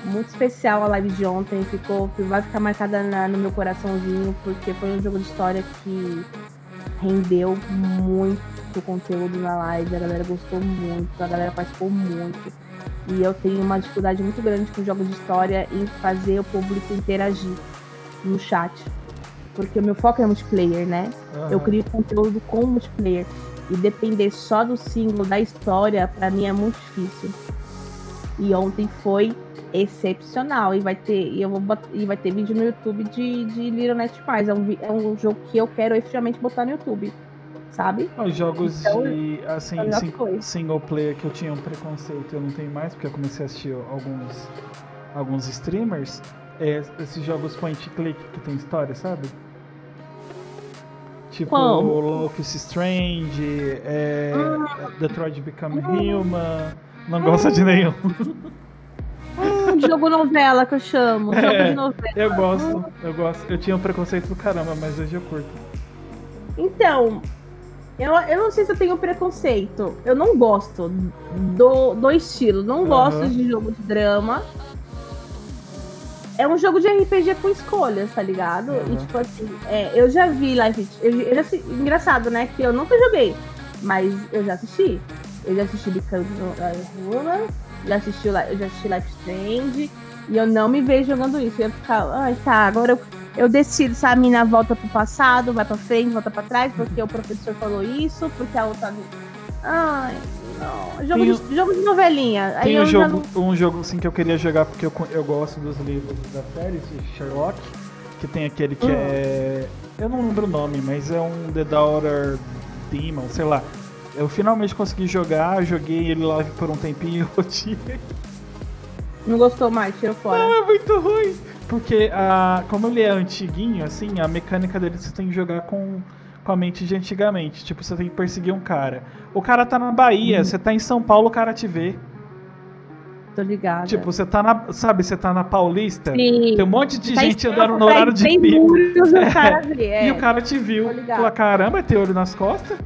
muito especial a live de ontem. Ficou, vai ficar marcada na, no meu coraçãozinho, porque foi um jogo de história que rendeu muito conteúdo na live, a galera gostou muito, a galera participou muito. E eu tenho uma dificuldade muito grande com jogos de história em fazer o público interagir no chat. Porque o meu foco é multiplayer, né? Uhum. Eu crio conteúdo com multiplayer. E depender só do single, da história, para mim é muito difícil. E ontem foi excepcional. E vai ter, e eu vou e vai ter vídeo no YouTube de, de Little Nightmares. É um, é um jogo que eu quero efetivamente botar no YouTube. Sabe? Os jogos então, de assim, sing, single player que eu tinha um preconceito, eu não tenho mais, porque eu comecei a assistir alguns, alguns streamers. É, esses jogos point click que tem história, sabe? Tipo Como? Life is Strange, é, ah. Detroit Become ah. Human. Não gosta de nenhum. Um jogo novela que eu chamo. Jogo é, de novela. Eu gosto, eu gosto. Eu tinha um preconceito do caramba, mas hoje eu curto. Então, eu, eu não sei se eu tenho preconceito. Eu não gosto do, do estilo. Não uhum. gosto de jogo de drama. É um jogo de RPG com escolhas, tá ligado? Uhum. E tipo assim, é, eu já vi Life. Eu, eu já, engraçado, né? Que eu nunca joguei. Mas eu já assisti. Eu já assisti Become Woman, já assisti, eu já assisti Life Strange. E eu não me vejo jogando isso. Eu ia ficar, ai tá, agora eu, eu decido se a mina volta pro passado, vai pra frente, volta pra trás, porque o professor falou isso, porque a outra. Ai, não. Jogo, tem, de, jogo de novelinha. Tem Aí um, jogo, não... um jogo assim que eu queria jogar porque eu, eu gosto dos livros da série, Sherlock. Que tem aquele que hum. é. Eu não lembro o nome, mas é um The Daughter Demon, sei lá. Eu finalmente consegui jogar, joguei ele live por um tempinho e odiei. Não gostou mais, tirou fora. Não, é muito ruim. Porque a, como ele é antiguinho, assim, a mecânica dele você tem que jogar com, com a mente de antigamente. Tipo, você tem que perseguir um cara. O cara tá na Bahia, você tá em São Paulo, o cara te vê. Tô ligada. Tipo, você tá na. Sabe, você tá na Paulista, Sim. tem um monte de Tá gente andando no horário de pico. É. é. E o cara te viu. Tô ligado. Falou, caramba, tem olho nas costas?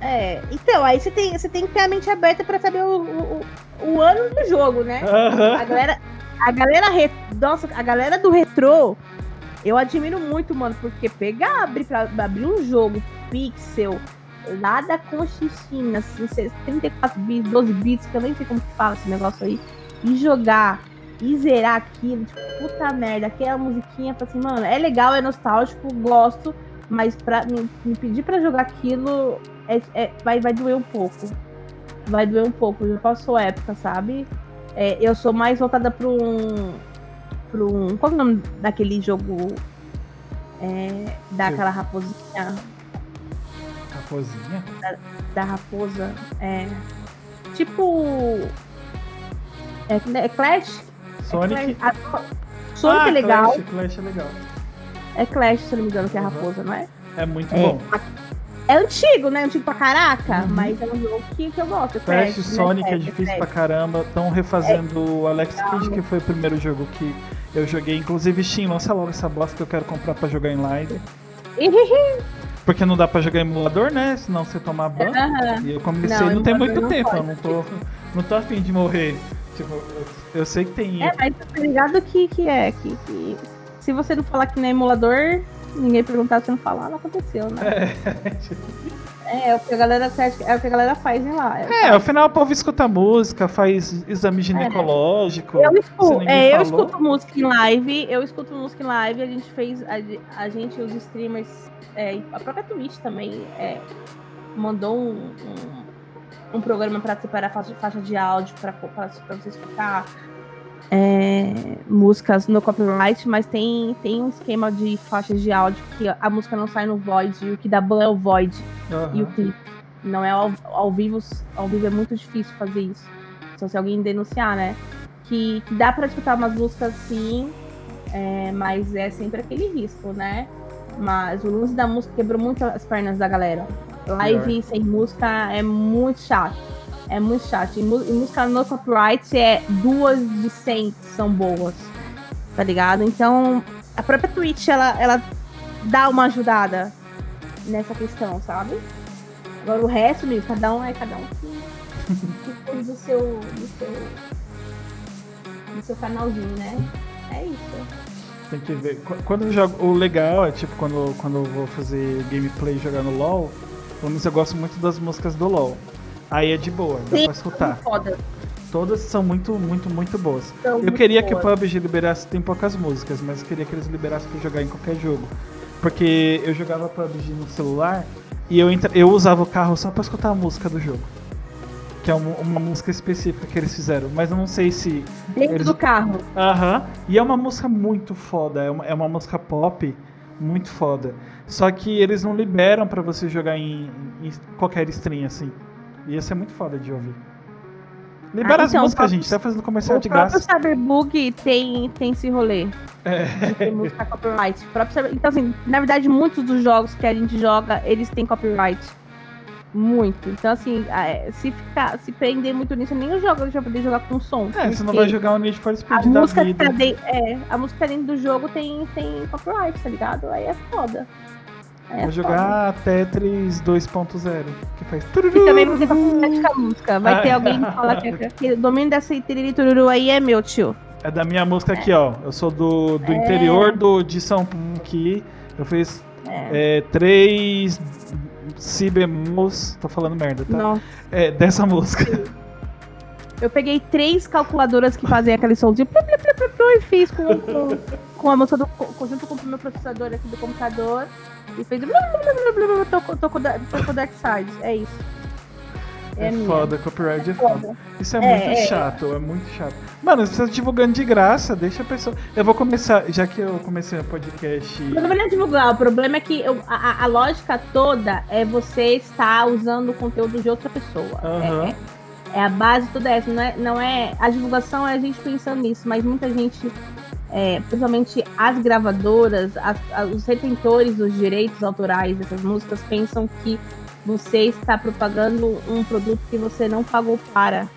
É, então, aí você tem, você tem que ter a mente aberta pra saber o, o, o ano do jogo, né? A Aham. galera, a galera, re- nossa, a galera do retrô, eu admiro muito, mano, porque pegar, abrir, pra, abrir um jogo pixel, lá da Conchichina, assim, cê- 34 bits, 12 bits, que eu nem sei como que fala esse negócio aí, e jogar e zerar aquilo, tipo, puta merda, aquela musiquinha, assim, mano, é legal, é nostálgico, gosto, mas pra me, me pedir pra jogar aquilo é, é- vai, vai doer um pouco. Vai doer um pouco, já passou a época, sabe? É, eu sou mais voltada para um. Pra um. Qual é o nome daquele jogo? É, daquela raposinha. Raposinha? Da raposa. É. Tipo. É, é Clash? Sonic. É Clash. A- Sonic ah, é legal. Clash, Clash é legal. É Clash, se não me engano, que é a Uhum. raposa, não é? É muito É. bom. É antigo, né? Antigo pra caraca, Uhum. mas é um jogo que, que eu gosto. é Clash, né? Sonic é Clash, difícil pra Clash. caramba. Estão refazendo o Alex Kidd, que foi o primeiro jogo que eu joguei. Inclusive, Steam, lança logo essa bosta que eu quero comprar pra jogar em live. Porque não dá pra jogar em emulador, né? Senão você toma ban. Aham. E eu comecei Não, não, tem muito não tempo, pode. eu não tô, não tô afim de morrer. Tipo, eu, eu sei que tem. É, mas tá ligado que, que é, que, que se você não falar que é emulador, ninguém perguntar, você não falar, não aconteceu, né? É, é o que a galera é o que a galera faz em lá. É, ao final o povo escuta música, faz exame ginecológico. Eu se escuto, é, eu falou. escuto música em live, eu escuto música em live, a gente fez, a, a gente, os streamers, é, a própria Twitch também é, mandou um, um, um programa para separar faixa, faixa de áudio para você escutar é, músicas no copyright, mas tem, tem um esquema de faixas de áudio que a música não sai no void, e o que dá ban é o void Aham. e o clipe. Não é ao, ao vivo, ao vivo é muito difícil fazer isso. Só se alguém denunciar, né? Que, que dá pra escutar umas músicas sim, é, mas é sempre aquele risco, né? Mas o lance da música quebrou muito as pernas da galera. Live sem música é muito chato. É muito chato. E, música no copyright é duas de 100 que são boas. Tá ligado? Então, a própria Twitch, ela, ela dá uma ajudada nessa questão, sabe? Agora o resto, meu, cada um é cada um que, do seu, do seu. do seu canalzinho, né? É isso. Tem que ver. Qu- Quando eu jogo, o legal é tipo quando, quando eu vou fazer gameplay e jogar no LoL, pelo menos eu gosto muito das músicas do LoL. Aí é de boa, dá Sim. pra escutar. Foda. Todas são muito, muito, muito boas. São Eu muito queria que o boas. PUBG liberasse, tem poucas músicas, mas eu queria que eles liberassem pra jogar em qualquer jogo. Porque eu jogava PUBG no celular e eu, entra, eu usava o carro só pra escutar a música do jogo. Que é uma, uma música específica que eles fizeram, mas eu não sei se Dentro Eles- do carro. Aham. E é uma música muito foda. É uma, é uma música pop muito foda. Só que eles não liberam pra você jogar em, em qualquer stream assim. E isso é muito foda de ouvir. Libera Ah, as então, músicas, o gente. Tá fazendo comercial O de próprio graça. Cyberbug tem, tem esse rolê. É. de ter música copyright. O próprio Cyber- Então, assim, na verdade, muitos dos jogos que a gente joga, eles têm copyright. Muito. Então, assim, é, se ficar, se prender muito nisso, nem os jogos vai poder jogar com som. É, você não vai jogar o Need for A Speed da música, vida. tá dentro, é, a música dentro do jogo tem, tem copyright, tá ligado? Aí é foda. É Vai jogar Tetris 2.0, que faz foda. E também vai ter copyright com a música. Vai ter alguém que fala que, que o domínio dessa tiriri tururu aí é meu, tio. É da minha música aqui, ó. Eu sou do, do interior do, de São Paulo aqui. Eu fiz é, três si bemols. Tô falando merda, tá? Não. É, dessa música. Eu peguei três calculadoras que fazem aquele plu, plu, plu, e fiz com, com, com a música do com- junto com o meu processador aqui do computador e fez tocou, da- tocou Dark Side. É isso. É, É foda, copyright é foda. foda. Isso é, É, muito é. chato, é muito chato. Mano, você tá divulgando de graça, deixa a pessoa. Eu vou começar, já que eu comecei o podcast. Problema não é divulgar, o problema é que eu- a, a- lógica toda é você estar usando o conteúdo de outra pessoa. Aham. É, é a base toda essa. Não é, não é, a divulgação é a gente pensando nisso, mas muita gente, é, principalmente as gravadoras, as- a- os retentores dos direitos autorais dessas músicas, pensam que você está propagando um produto que você não pagou para.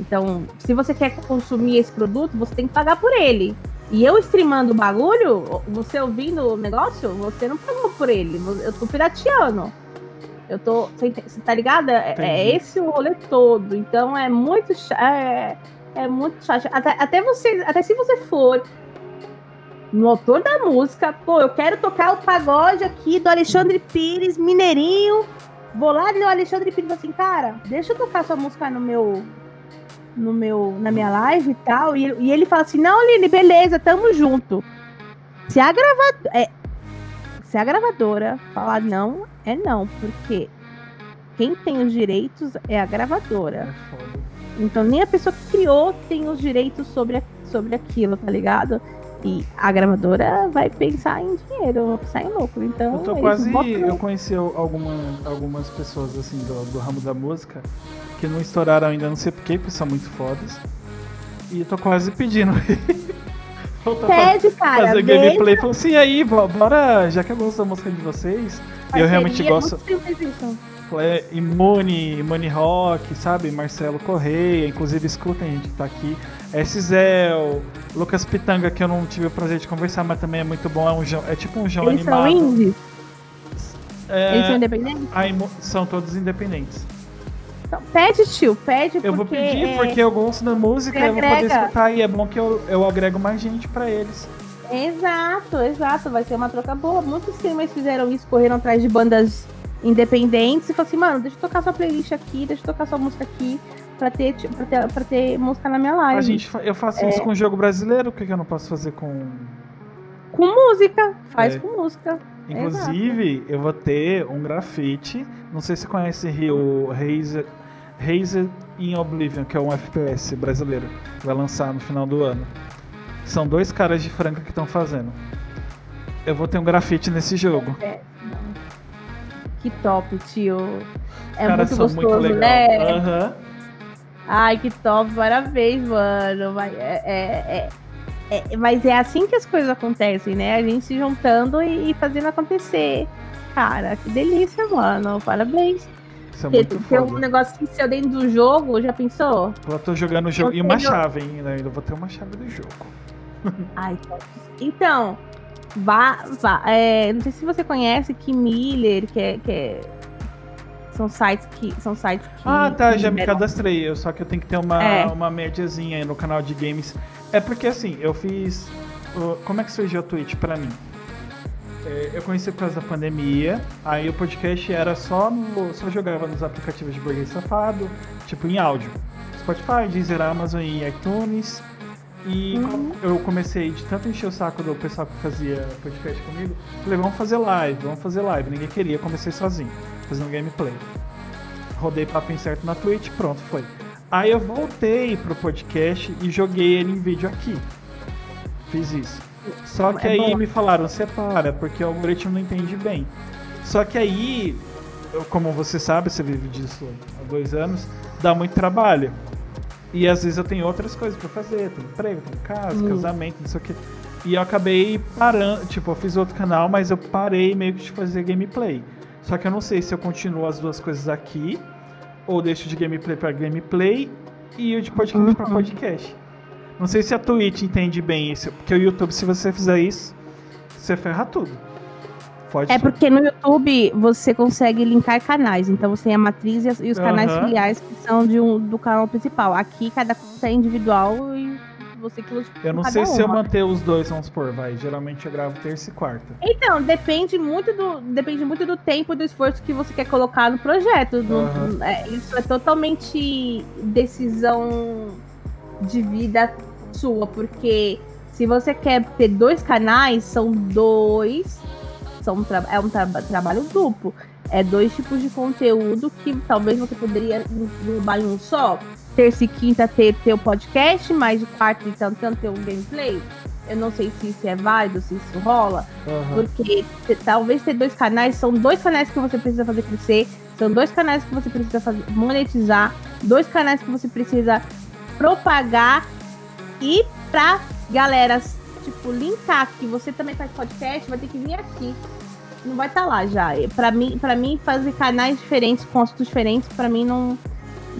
Então, se você quer consumir esse produto, você tem que pagar por ele. E eu streamando o bagulho, você ouvindo o negócio, você não pagou por ele. Eu tô pirateando. Eu tô. Você tá ligado? É, é esse o rolê todo. Então é muito chato. É, é muito chato. Até, até você. Até se você for no autor da música, pô, eu quero tocar o pagode aqui do Alexandre Pires, Mineirinho. Vou lá no Alexandre Pires e assim, cara, deixa eu tocar sua música no meu. No meu, na minha live e tal. E, e ele fala assim: Não, Aline, beleza, tamo junto. Se a gravadora. É, se a gravadora falar não, é não, porque quem tem os direitos é a gravadora. É foda. Então nem a pessoa que criou tem os direitos sobre, a- sobre aquilo, tá ligado? E a gravadora vai pensar em dinheiro, vai pensar em lucro. Então, Eu tô é quase. Eu conheci alguma, algumas pessoas assim do, do ramo da música que não estouraram ainda, não sei porquê, porque são muito fodas. E eu tô quase pedindo. Pede, cara. fazer gameplay. Falou assim, e aí, bo- bora, já que eu gosto da música de vocês, eu realmente gosto. É, Imune, Imune Rock, sabe? Marcelo Correia, inclusive escutem, a gente tá aqui. Zel, Lucas Pitanga, que eu não tive o prazer de conversar, mas também é muito bom. É, um, é tipo um João Eles são animado. indies? É, Eles são independentes? a são todos independentes. Pede, tio, pede Eu vou pedir é, porque eu gosto da música, eu vou poder escutar e é bom que eu, eu agrego mais gente pra eles. Exato, exato. Vai ser uma troca boa. Muitos streamers fizeram isso, correram atrás de bandas independentes e falaram assim, mano, deixa eu tocar sua playlist aqui, deixa eu tocar sua música aqui pra ter, pra ter, pra ter música na minha live. A gente, eu faço É. isso com jogo brasileiro, o que, que eu não posso fazer com. Com música, faz É. com música. Inclusive, eu vou ter um grafite. Não sei se você conhece o Razer, Razer in Oblivion, que é um FPS brasileiro. Vai lançar no final do ano. São dois caras de Franca que estão fazendo. Eu vou ter um grafite nesse jogo. Que top, tio. É Os caras muito gostoso, muito legal. né? Aham. Ai, que top, parabéns, mano. Vai- É, é- é- é- mas é assim que as coisas acontecem, né? A gente se juntando e, e fazendo acontecer. Cara, que delícia, mano. Parabéns. Isso é muito ter um foda. negocinho seu dentro do jogo, já pensou? Eu tô jogando o jogo. E uma chave ainda. Ainda vou ter uma chave do jogo. Ai. Então, vá, vá. É, não sei se você conhece Kim Miller, que é. Que é- são sites que. São sites que. Ah, tá, que já me cadastrei. Eu, só que eu tenho que ter uma, É. uma médiazinha aí no canal de games. É porque assim, eu fiz. o- Como é que surgiu a Twitch pra mim? É, eu conheci por causa da pandemia. Aí o podcast era só no. Só jogava nos aplicativos de burguês safado, tipo em áudio. Spotify, Deezer, Amazon e iTunes. E Uhum. eu comecei de tanto encher o saco do pessoal que fazia podcast comigo, falei, vamos fazer live, vamos fazer live. Ninguém queria, comecei sozinho, fazendo gameplay. Rodei papo incerto na Twitch, pronto, foi. Aí eu voltei pro podcast e joguei ele em vídeo aqui. Fiz isso. Só que É aí bom. me falaram, separa, porque o algoritmo não entende bem. Só que aí, como você sabe, você vive disso há dois anos, dá muito trabalho. E às vezes eu tenho outras coisas pra fazer, tenho emprego, tenho casa, Hum. casamento, não sei o que. E eu acabei parando, tipo, eu fiz outro canal, mas eu parei meio que de fazer gameplay. Só que eu não sei se eu continuo as duas coisas aqui, ou deixo de gameplay pra gameplay e o de podcast pra Uhum. podcast. Não sei se a Twitch entende bem isso, porque o YouTube, se você fizer isso, você ferra tudo. Pode É porque no YouTube você consegue linkar canais. Então você tem a matriz e, os canais filiais que são de um, do canal principal. Aqui cada conta é individual e você que Eu não sei cada se eu uma. manter os dois, vamos supor, vai. Geralmente eu gravo terça e quarta. Então, depende muito do depende muito do tempo e do esforço que você quer colocar no projeto. No- Aham. é, isso é totalmente decisão de vida sua, porque se você quer ter dois canais, são dois. São um é um tra- trabalho duplo. é dois tipos de conteúdo que talvez você poderia englobar em um só. Terça e quinta ter teu podcast, mais de quarta e tanto, tanto ter um gameplay. Eu não sei se isso é válido, se isso rola. Aham. Porque talvez ter dois canais, são dois canais que você precisa fazer crescer, são dois canais que você precisa fazer, monetizar, dois canais que você precisa propagar e pra galera, tipo, linkar que você também faz podcast, vai ter que vir aqui. Não vai estar lá já. Pra mim, para mim fazer canais diferentes, com assuntos diferentes, pra mim não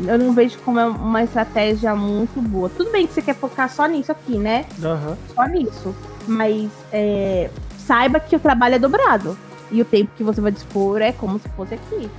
eu não vejo como é uma estratégia muito boa. Tudo bem que você quer focar só nisso aqui, né? Aham. só nisso. Mas é, saiba que o trabalho é dobrado. E o tempo que você vai dispor é como se fosse aqui.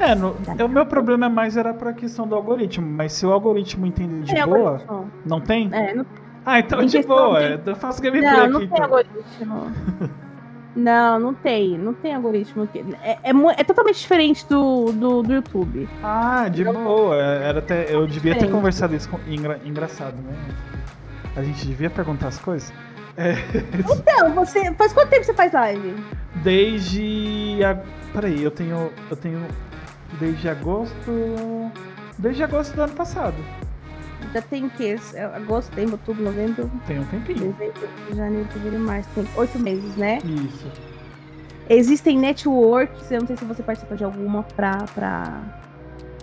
É, no- o meu problema mais era pra questão do algoritmo, mas se o algoritmo entender de boa, algoritmo. não tem? É, não, Ah, então Em de boa, de- é, eu faço gameplay não, aqui. não tem então. algoritmo. Não, não tem. Não tem algoritmo. É, é, é totalmente diferente do, do, do YouTube. Ah, de boa. Era até, eu devia ter Diferente. conversado isso com. Engra- engraçado, né? A gente devia perguntar as coisas. É, Então, você. Faz quanto tempo você faz live? desde. A, peraí, eu tenho. Eu tenho. Desde agosto. Desde agosto do ano passado. Já tem o quê? É Agosto, setembro, outubro, novembro, Tem um tempinho. dezembro, janeiro, fevereiro, março. Tem oito meses, né? Isso. Existem networks, eu não sei se você participa de alguma pra, pra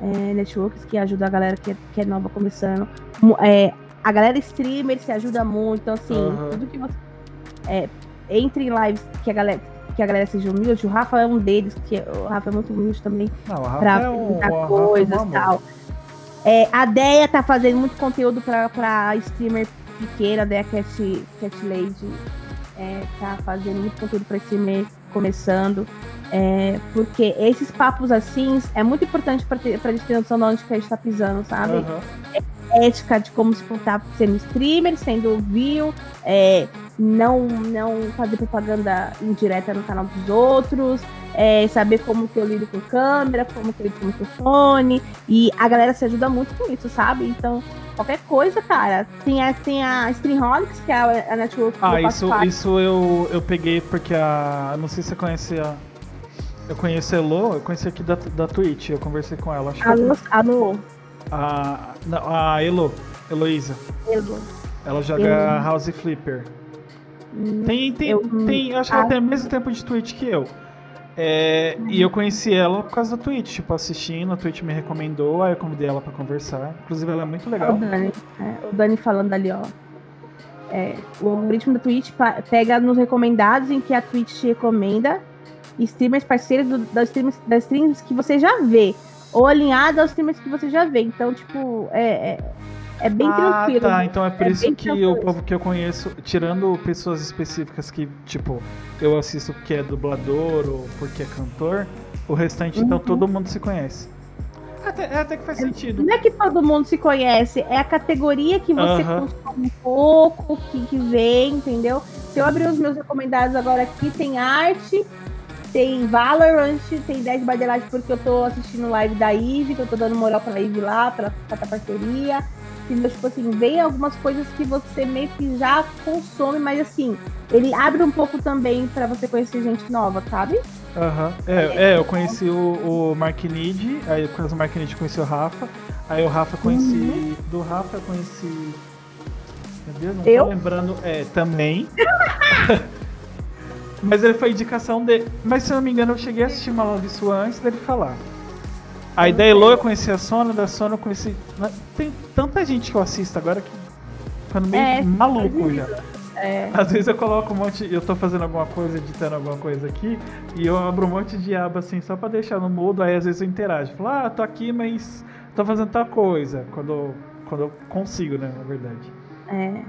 é, networks que ajuda a galera que é, que é nova começando. É, a galera streamer se ajuda muito, então assim, Aham. tudo que você. É, entre em lives que a galera. Que a galera seja humilde, o Rafa é um deles, que o Rafa é muito humilde também pra é um. perguntar é um coisas e tal. É, a Deia tá fazendo muito conteúdo pra, pra streamer pequena, a Deia Cat, Cat Lady é, tá fazendo muito conteúdo pra streamer começando. é, porque esses papos assim é muito importante ter, pra gente ter noção de onde que a gente tá pisando, sabe? Aham. ética de como se portar sendo streamer, sendo view, é, não, não fazer propaganda indireta no canal dos outros, é, saber como que eu lido com câmera, como que eu lido com microfone, e a galera se ajuda muito com isso, sabe? Então, qualquer coisa, cara, tem a, tem a Streamholics, que é a, a network Ah, isso, parte. isso eu, eu peguei porque a. Não sei se você conhece a. Eu conheço a Elo, eu conheci aqui da, da Twitch, eu conversei com ela. Acho que Alô, alô, a, não, a Elo, Heloísa. alô. Ela joga Elo. House Flipper. Hum, Tem, tem, Eu- tem eu acho que ela tem o mesmo tempo de Twitch que eu. É, e eu conheci ela por causa da Twitch, tipo, assistindo, a Twitch me recomendou, aí eu convidei ela pra conversar. Inclusive ela é muito O legal. Dani, é, o Dani falando ali, ó. É, o algoritmo da Twitch pega nos recomendados em que a Twitch te recomenda streamers parceiros do- das, streamers, das streams que você já vê. Ou alinhado aos streamers que você já vê. Então, tipo, é, é, bem ah, tranquilo. tá. Então é por É isso que tranquilo. o povo que eu conheço, tirando pessoas específicas que, tipo, eu assisto porque é dublador ou porque é cantor, o restante, então Uhum. todo mundo se conhece. Até, é até que faz sentido. Não é que todo mundo se conhece, é a categoria que você Aham. consome um pouco, que, que vê, entendeu? Se eu abrir os meus recomendados agora aqui, tem arte, tem Valorant, tem 10 by the Light porque eu tô assistindo live da Eve, que eu tô dando moral pra Eve lá, pra pra parceria. Entendeu? Tipo assim, vem algumas coisas que você meio que já consome, mas assim, ele abre um pouco também pra você conhecer gente nova, sabe? Aham. É, é, eu conheci o, o Mark Nid, aí por causa do Mark eu conheci o Rafa, aí o Rafa conheci. Uhum. Do Rafa eu conheci. Meu Deus, não Eu? tô lembrando. É, também. Mas ele foi indicação dele. Mas se eu não me engano, eu cheguei a assistir uma live sua antes dele falar. Aí da Elo eu conheci a Sona, da Sona eu conheci. Tem tanta gente que eu assisto agora que ficando meio É, maluco já. É. Às vezes eu coloco um monte, eu tô fazendo alguma coisa, editando alguma coisa aqui, e eu abro um monte de aba assim só pra deixar no mudo, aí às vezes eu interajo. Falo, ah, tô aqui, mas tô fazendo tal coisa. Quando, quando eu consigo, né, na verdade. É.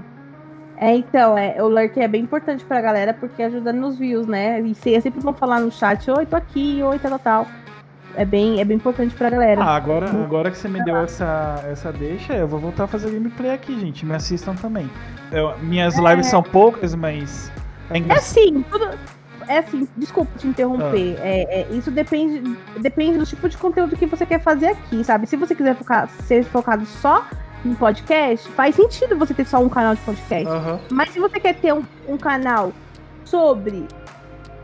É, então, é, o lurk é bem importante pra galera porque ajuda nos views, né? E se- é sempre bom falar no chat, oi, tô aqui, oi, tal, tal, tal. É bem, é bem importante pra galera. Ah, agora, agora que você me deu essa, essa deixa, eu vou voltar a fazer gameplay aqui, gente. Me assistam também. Eu- minhas lives são poucas, mas é É engraçado. assim, tudo. É assim, desculpa te interromper. Ah. É, é, isso depende, depende do tipo de conteúdo que você quer fazer aqui, sabe? Se você quiser focar, ser focado só em podcast, faz sentido você ter só um canal de podcast. Aham. Mas se você quer ter um, um canal sobre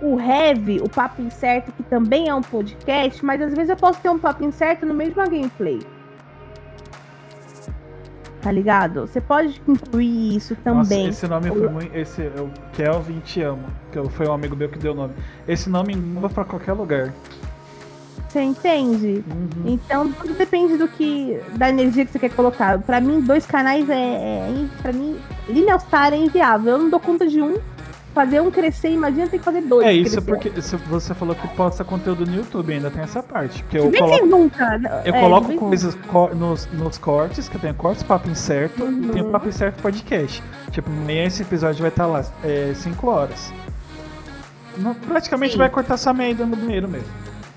o Heavy, o Papo Incerto, que também é um podcast, mas às vezes eu posso ter um Papo Incerto no mesmo gameplay. Tá ligado? Você pode incluir isso também. Nossa, esse nome foi muito. Esse é o Kelvin Te Amo, que foi um amigo meu que deu o nome. Esse nome muda pra qualquer lugar. Você entende? Uhum. Então tudo depende do que. da energia que você quer colocar. Pra mim, dois canais é. é pra mim, Linha Star é inviável. Eu não dou conta de um fazer um crescer, imagina ter que fazer dois. É isso crescer. porque você falou que posta conteúdo no YouTube, ainda tem essa parte. Que eu coloco, nunca. Eu é, coloco coisas co nos, nos cortes, que eu tenho cortes papo incerto uhum. e tenho papo incerto podcast. Tipo, meia esse episódio vai estar lá 5 é, horas. Não, praticamente Sim. vai cortar essa meia no banheiro mesmo.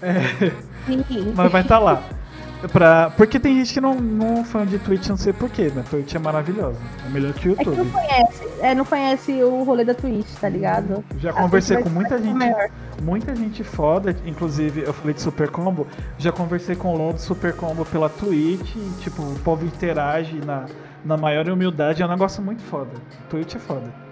É, mas vai estar lá. Pra... Porque tem gente que não, não é fã de Twitch, não sei porquê, né? Twitch é maravilhosa. É melhor que o YouTube. É que não conhece, é, não conhece o rolê da Twitch, tá ligado? Já conversei com muita gente. Maior. Muita gente foda, inclusive eu falei de Super Combo. Já conversei com o Lon Super Combo pela Twitch. E, tipo, o povo interage na, na maior humildade. É um negócio muito foda. Twitch é foda.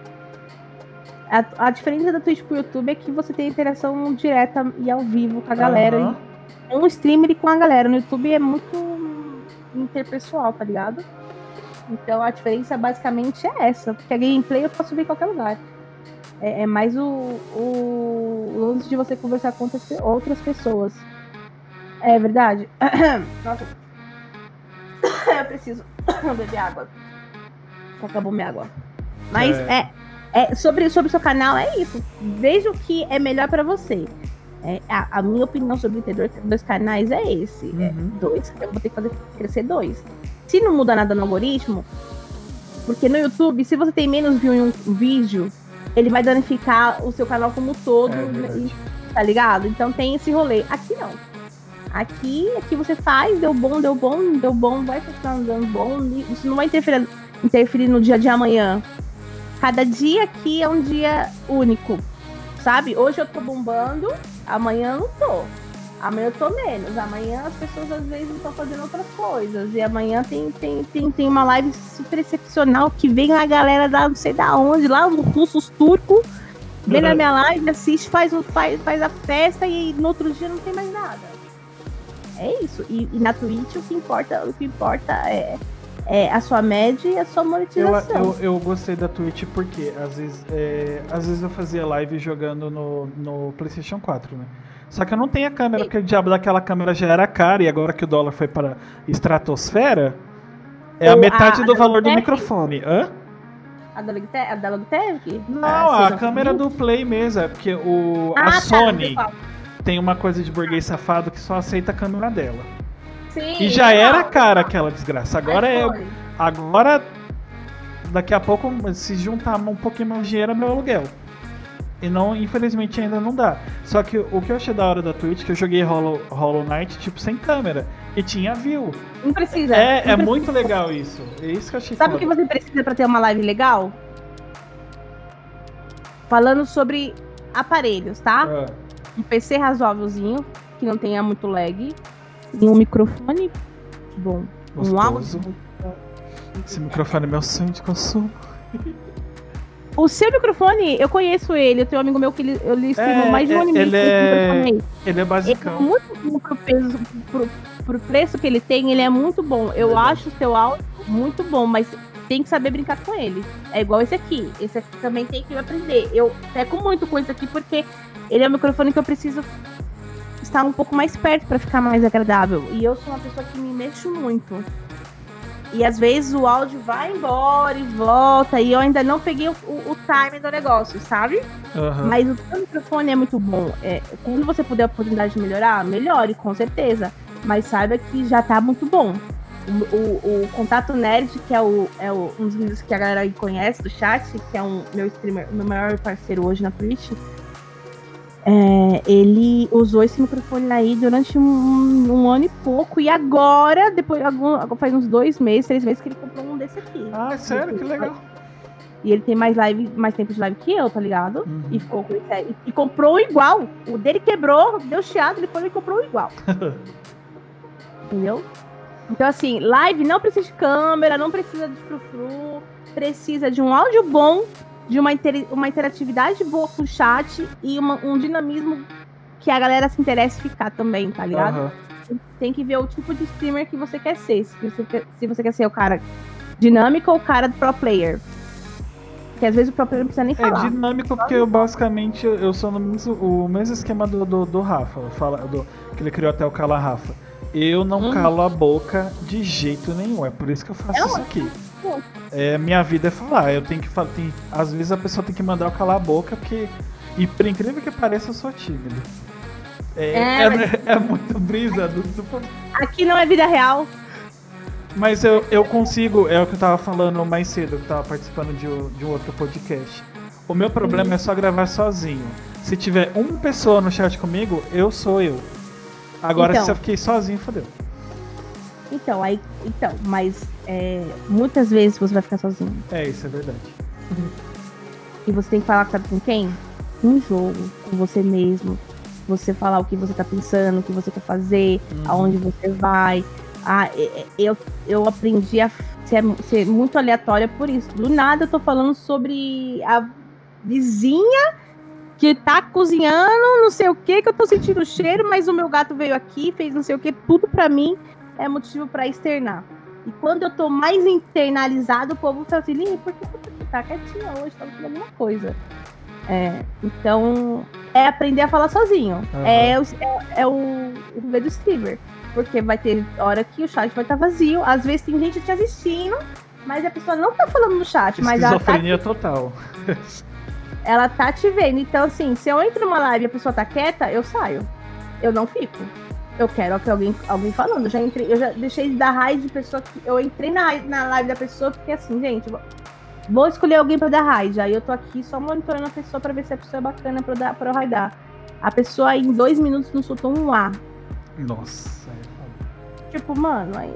A, a diferença da Twitch pro YouTube é que você tem interação direta e ao vivo com a galera. Uhum. E um streamer com a galera. No YouTube é muito interpessoal, tá ligado? Então a diferença basicamente é essa, porque a gameplay eu posso ver em qualquer lugar. É, é mais o, o lance de você conversar com outras pessoas. É verdade? Nossa. Eu preciso beber água. Acabou minha água. Mas é, é, é sobre, sobre o seu canal, é isso. Veja o que é melhor para você. É, a, a, minha opinião sobre ter dois canais é esse. É uhum. É, dois, eu vou ter que fazer crescer dois. Se não muda nada no algoritmo, porque no YouTube, se você tem menos view em um vídeo, ele vai danificar o seu canal como um todo. É e, tá ligado? Então tem esse rolê. Aqui não. Aqui, aqui você faz, deu bom, deu bom, deu bom, vai continuar dando bom. Isso não vai interferir, interferir no dia de amanhã. Cada dia aqui é um dia único. Sabe? Hoje eu tô bombando, Amanhã eu não tô. Amanhã eu tô menos. Amanhã as pessoas às vezes estão fazendo outras coisas. E amanhã tem, tem, tem, tem uma live super excepcional que vem a galera da não sei da onde, lá, os russos turcos, vem na minha live, assiste, faz, faz, faz a festa e no outro dia não tem mais nada. É isso. E, e na Twitch o que importa, o que importa é é, a sua média e a sua monetização. Eu, eu, eu gostei da Twitch porque às vezes, é, às vezes eu fazia live jogando no, no PlayStation 4, né? Só que eu não tenho a câmera, Sim. porque o diabo daquela câmera já era cara e agora que o dólar foi para estratosfera, é a metade a, do a valor do microfone. Hã? A da Logitech? Não, ah, a câmera do Play mesmo, é porque o, ah, a tá, Sony tem uma coisa de burguês safado que só aceita a câmera dela. Sim, e já era cara aquela desgraça. Agora é. Agora. Daqui a pouco, se juntar um pouquinho mais de dinheiro, é meu aluguel. E não, infelizmente, ainda não dá. Só que o que eu achei da hora da Twitch, que eu joguei Hollow, Hollow Knight, tipo, sem câmera. E tinha view. Não precisa. É, não é precisa. muito legal isso. É isso que eu achei Sabe o que você precisa para ter uma live legal? Falando sobre aparelhos, tá? Ah. Um PC razoávelzinho, que não tenha muito lag e um microfone bom. Gostoso. Um áudio. Esse microfone é meu sonho de consumo. O seu microfone, eu conheço ele. Eu tenho um amigo meu que ele, eu lhe é, mais de um ano ele é, ele é basicão. Ele é muito bom pro, peso, pro, pro preço que ele tem, ele é muito bom. Eu Verdade. acho o seu áudio muito bom, mas tem que saber brincar com ele. É igual esse aqui. Esse aqui também tem que aprender. Eu peco muito com esse aqui porque ele é o microfone que eu preciso estar um pouco mais perto para ficar mais agradável. E eu sou uma pessoa que me mexo muito. E às vezes o áudio vai embora e volta, e eu ainda não peguei o, o, o time do negócio, sabe? Uhum. Mas o seu microfone é muito bom. É, quando você puder a oportunidade de melhorar, melhore, com certeza. Mas saiba que já tá muito bom. O, o, o, Contato Nerd, que é, o, é um dos vídeos que a galera conhece do chat, que é um meu streamer, meu maior parceiro hoje na Twitch, é, ele usou esse microfone aí durante um, um, ano e pouco. E agora, depois, algum, faz uns dois meses, três meses que ele comprou um desse aqui. Ah, sério? Que legal. E ele tem mais live, mais tempo de live que eu, tá ligado? Uhum. E ficou com e, e comprou igual. O dele quebrou, deu chiado, ele foi e comprou igual. Entendeu? Então, assim, live não precisa de câmera, não precisa de frufru, precisa de um áudio bom de uma, inter, uma interatividade boa com o chat e uma, um dinamismo que a galera se interessa em ficar também, tá ligado? Aham. Tem que ver o tipo de streamer que você quer ser. Se você quer, se você quer ser o cara dinâmico ou o cara do pro player. Porque às vezes o pro player não precisa nem É falar. dinâmico porque eu basicamente eu sou no mesmo, o mesmo esquema do, do, do Rafa, fala, do, que ele criou até o Cala Rafa. Eu não Hum. calo a boca de jeito nenhum, é por isso que eu faço É isso aqui. É, minha vida é falar, eu tenho que falar, tem, às vezes a pessoa tem que mandar eu calar a boca porque, e por incrível que pareça, eu sou tímido. É, É, é, mas- é muito brisa do, do Aqui não é vida real. Mas eu, eu consigo, é o que eu tava falando mais cedo, que eu tava participando de, um- de um outro podcast. O meu problema é só gravar sozinho. Se tiver uma pessoa no chat comigo, eu sou eu. Agora, Então. se eu fiquei sozinho, fodeu. Então, aí. Então, mas é, muitas vezes você vai ficar sozinho. É, isso é verdade. E você tem que falar sabe com quem? Um jogo, com você mesmo. Você falar o que você tá pensando, o que você quer fazer, Uhum. aonde você vai. Ah, é- é- eu, eu aprendi a ser, ser muito aleatória por isso. Do nada eu tô falando sobre a vizinha que tá cozinhando, não sei o que, que eu tô sentindo o cheiro, mas o meu gato veio aqui, fez não sei o que, tudo pra mim é motivo pra externar. E quando eu tô mais internalizado, o povo fala assim, Lili, por que você tá quietinha hoje? Tá fazendo alguma coisa. É, então, é aprender a falar sozinho. Aham. É, o- é, é o, rolê do streamer. Porque vai ter hora que o chat vai estar vazio. Às vezes tem gente te assistindo, mas a pessoa não tá falando no chat, mas ela tá, Esquizofrenia total. ela tá te vendo. Então, assim, se eu entro numa live e a pessoa tá quieta, eu saio. Eu não fico. Eu quero que alguém, alguém falando. Eu já entrei, eu já deixei de dar raid de pessoa que. Eu entrei na, na live da pessoa porque assim, gente, vou- vou escolher alguém pra dar raid. Aí eu tô aqui só monitorando a pessoa pra ver se a pessoa é bacana pra, dar, pra eu raidar. A pessoa em dois minutos não soltou um A. Nossa. é Tipo, mano, aí.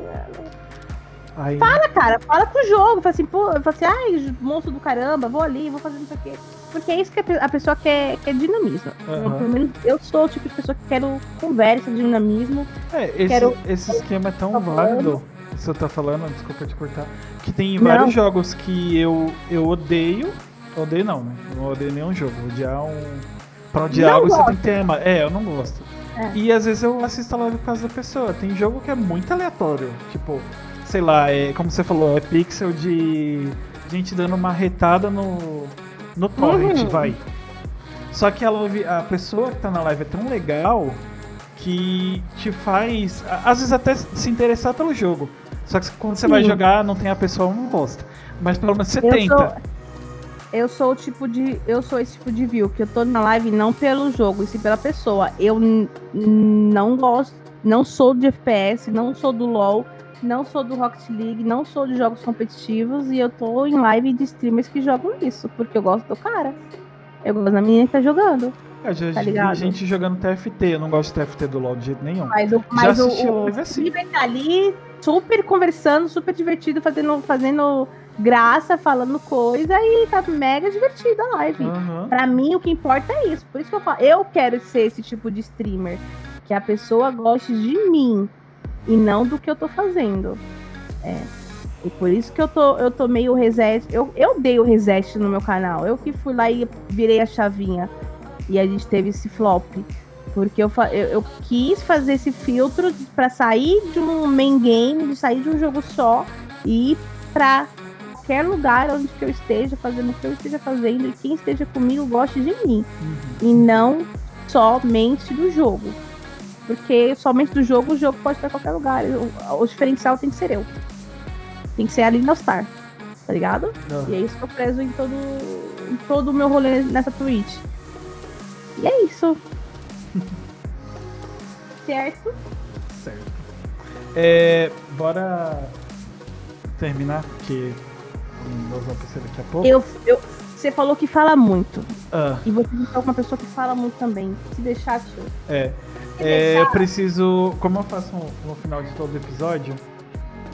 Aí, Fala, cara, fala pro jogo. Fala assim, pô, fala assim, ai, monstro do caramba, vou ali, vou fazer não sei o quê. Porque é isso que a pe- a pessoa quer, quer dinamismo. Eu, Aham. pelo menos eu sou o tipo de pessoa que quero conversa, dinamismo. é, esse, quero- esse esquema é tão Tá válido, que você tá falando, desculpa te cortar, que tem Não. vários jogos que eu, eu odeio. Odeio não, né? Não odeio nenhum jogo. Odiar um. Pra odiar algo você tem ama- É, eu não gosto. É. E às vezes eu assisto a live por causa da pessoa. Tem jogo que é muito aleatório. Tipo, sei lá, é, como você falou, é pixel de gente dando uma retada no, no torrent, Uhum. vai. Só que a, live- a pessoa que tá na live é tão legal que te faz, às vezes até se interessar pelo jogo. Só que quando você vai Sim. jogar, não tem a pessoa, não gosta. Mas pelo menos você Eu tenta. sou- Eu sou o tipo de. Eu sou esse tipo de view, que eu tô na live não pelo jogo, e sim pela pessoa. Eu não gosto, não sou de FPS, não sou do LoL, não sou do Rocket League, não sou de jogos competitivos, e eu tô em live de streamers que jogam isso, porque eu gosto do cara. Eu gosto da menina que tá jogando. Eu já tá vi ligado? gente jogando TFT, eu não gosto de TFT do LoL de jeito nenhum. Mas o, mas o, assisti o, live assim. streamer tá ali super conversando, super divertido, fazendo, fazendo graça, falando coisa, e tá mega divertido a live. Aham. Pra mim, o que importa é isso. Por isso que eu falo, eu quero ser esse tipo de streamer. Que a pessoa goste de mim e não do que eu tô fazendo. É. E por isso que eu tô, eu tô meio reset. Eu, eu dei o reset no meu canal. Eu que fui lá e virei a chavinha. E a gente teve esse flop. Porque eu, fa- eu, eu quis fazer esse filtro pra sair de um main game, de sair de um jogo só e ir pra qualquer lugar onde que eu esteja, fazendo o que eu esteja fazendo e quem esteja comigo goste de mim. Uhum. E não somente do jogo. Porque somente do jogo, o jogo pode estar em qualquer lugar. O, o diferencial tem que ser eu. Tem que ser a Linda Star. Tá ligado? Aham. E é isso que eu prezo em todo, em todo o meu rolê nessa Twitch. E é isso. certo? Certo. É, bora terminar, porque nós vamos aparecer daqui a pouco. Eu, eu, você falou que fala muito. Ah, E você é uma pessoa que fala muito também. Se deixar, tio. é. Se É, eu deixar. preciso. Como eu faço no final de todo episódio,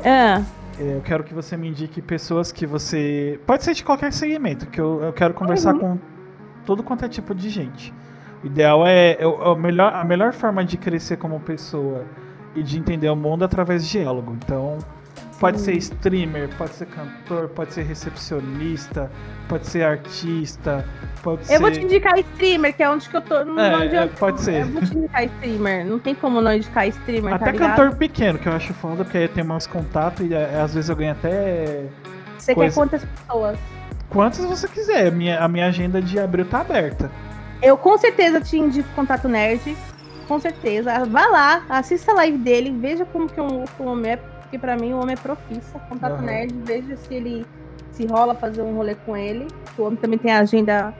Ah, é, eu quero que você me indique pessoas que você. Pode ser de qualquer segmento, que eu, eu quero conversar Uhum. com todo quanto é tipo de gente. O ideal é. é o melhor, a melhor forma de crescer como pessoa e de entender o mundo é através de diálogo. Então, Pode ser streamer, pode ser cantor, pode ser recepcionista, pode ser artista, pode Eu ser. vou te indicar streamer, que é onde que eu tô. É, onde é, eu, pode ser. Eu vou te indicar streamer. Não tem como não indicar streamer, tá Até ligado? cantor pequeno, que eu acho foda, porque aí tem mais contato e é, às vezes eu ganho até. Você coisa. quer quantas pessoas? Quantos você quiser. A minha, a minha agenda de abril tá aberta. Eu com certeza te indico Contato Nerd. Com certeza. Vá lá, assista a live dele, veja como que o, que o homem é, porque pra mim o homem é profissa. Contato Aham. Nerd, veja se ele se rola fazer um rolê com ele. O homem também tem a agenda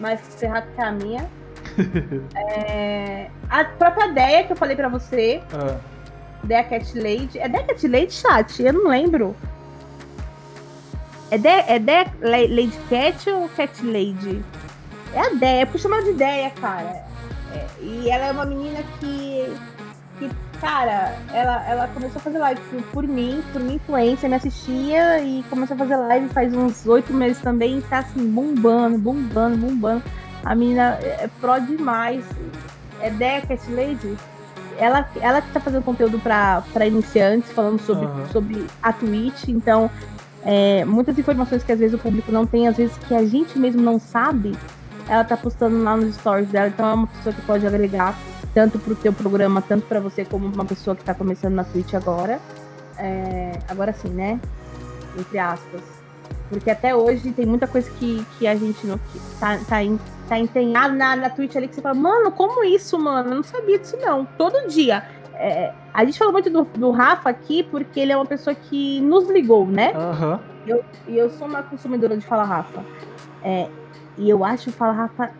mais ferrada que a minha. É, a própria ideia que eu falei pra você, Ah, Dea Cat Lady. É Dea Cat Lady, chat? Eu não lembro. É Dea, é Dea La- Lady Cat ou Cat Lady? É a Dea, é por chamar de Dea, cara. É, e ela é uma menina que. que cara, ela, ela começou a fazer live por, por mim, por minha influência, me assistia e começou a fazer live faz uns oito meses também e tá assim, bombando, bombando, bombando. A menina é é pró demais. É Dea Cat Lady? ela, ela que tá fazendo conteúdo para iniciantes, falando sobre, Aham. sobre a Twitch, então é, muitas informações que às vezes o público não tem, às vezes que a gente mesmo não sabe, ela tá postando lá nos stories dela, então é uma pessoa que pode agregar tanto pro teu programa, tanto para você como uma pessoa que tá começando na Twitch agora. É, agora sim, né? Entre aspas. Porque até hoje tem muita coisa que, que a gente não que tá, tá, em- tá empenhado na, na Twitch ali que você fala, mano, como isso, mano? Eu não sabia disso, não. Todo dia. É, a gente falou muito do, do Rafa aqui porque ele é uma pessoa que nos ligou, né? Aham. E eu sou uma consumidora de Fala Rafa. É, e eu acho o Fala Rafa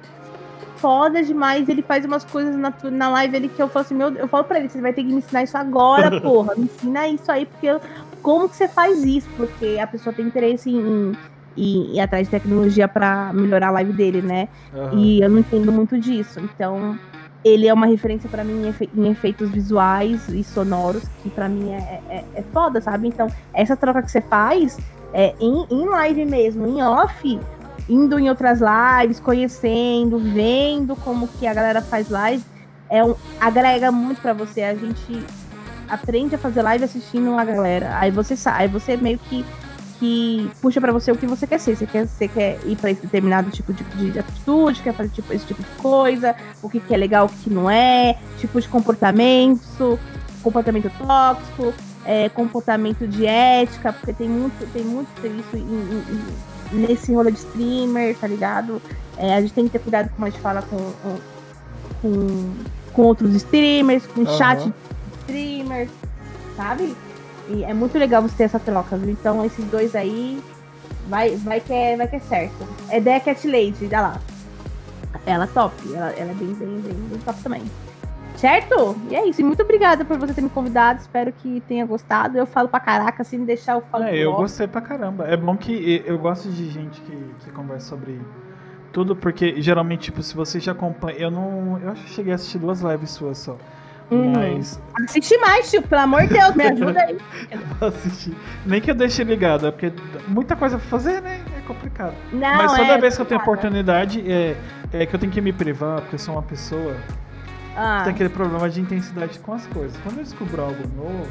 foda demais. Ele faz umas coisas na, na live ali que eu falo assim, meu, eu falo pra ele, você vai ter que me ensinar isso agora, porra. Me ensina isso aí, porque eu- como que você faz isso? Porque a pessoa tem interesse em, em, em ir atrás de tecnologia pra melhorar a live dele, né? aham. E eu não entendo muito disso. Então, ele é uma referência pra mim em, efe- em efeitos visuais e sonoros, que pra mim é, é, é foda, sabe? Então, essa troca que você faz é em, em live mesmo, em off, indo em outras lives, conhecendo, vendo como que a galera faz live, é um, agrega muito pra você. A gente aprende a fazer live assistindo a galera. Aí você sai, você meio que que puxa pra você o que você quer ser. Você quer, você quer ir pra esse determinado tipo de, de atitude, quer fazer tipo, esse tipo de coisa, o que, que é legal, o que não é, tipo de comportamento, comportamento tóxico, é, comportamento de ética, porque tem muito, tem muito isso em- em- nesse rolê de streamer, tá ligado? É, a gente tem que ter cuidado como a gente fala com, com, com, outros streamers, com Aham. chat de streamers, sabe? E é muito legal você ter essa troca, viu? Então esses dois aí vai, vai, que, é, vai que é certo. É Deia Cat Lady, dá lá. Ela é top, ela, ela é bem, bem, bem, bem top também. Certo? E é isso. E muito obrigada por você ter me convidado. Espero que tenha gostado. Eu falo pra caraca, se me deixar, eu falo É, eu off. gostei pra caramba. É bom que eu gosto de gente que, que conversa sobre tudo, porque geralmente, tipo, se você já acompanha. Eu não. Eu acho que cheguei a assistir duas lives suas só. Uhum. Mas Assiste mais, tio. Pelo amor de Deus, me ajuda aí. assisti. Nem que eu deixe ligado, é porque muita coisa pra fazer, né? É complicado. Não, Mas toda é, vez que eu tenho oportunidade, é, é que eu tenho que me privar, porque eu sou uma pessoa Ah, tem aquele problema de intensidade com as coisas. Quando eu descubro algo novo,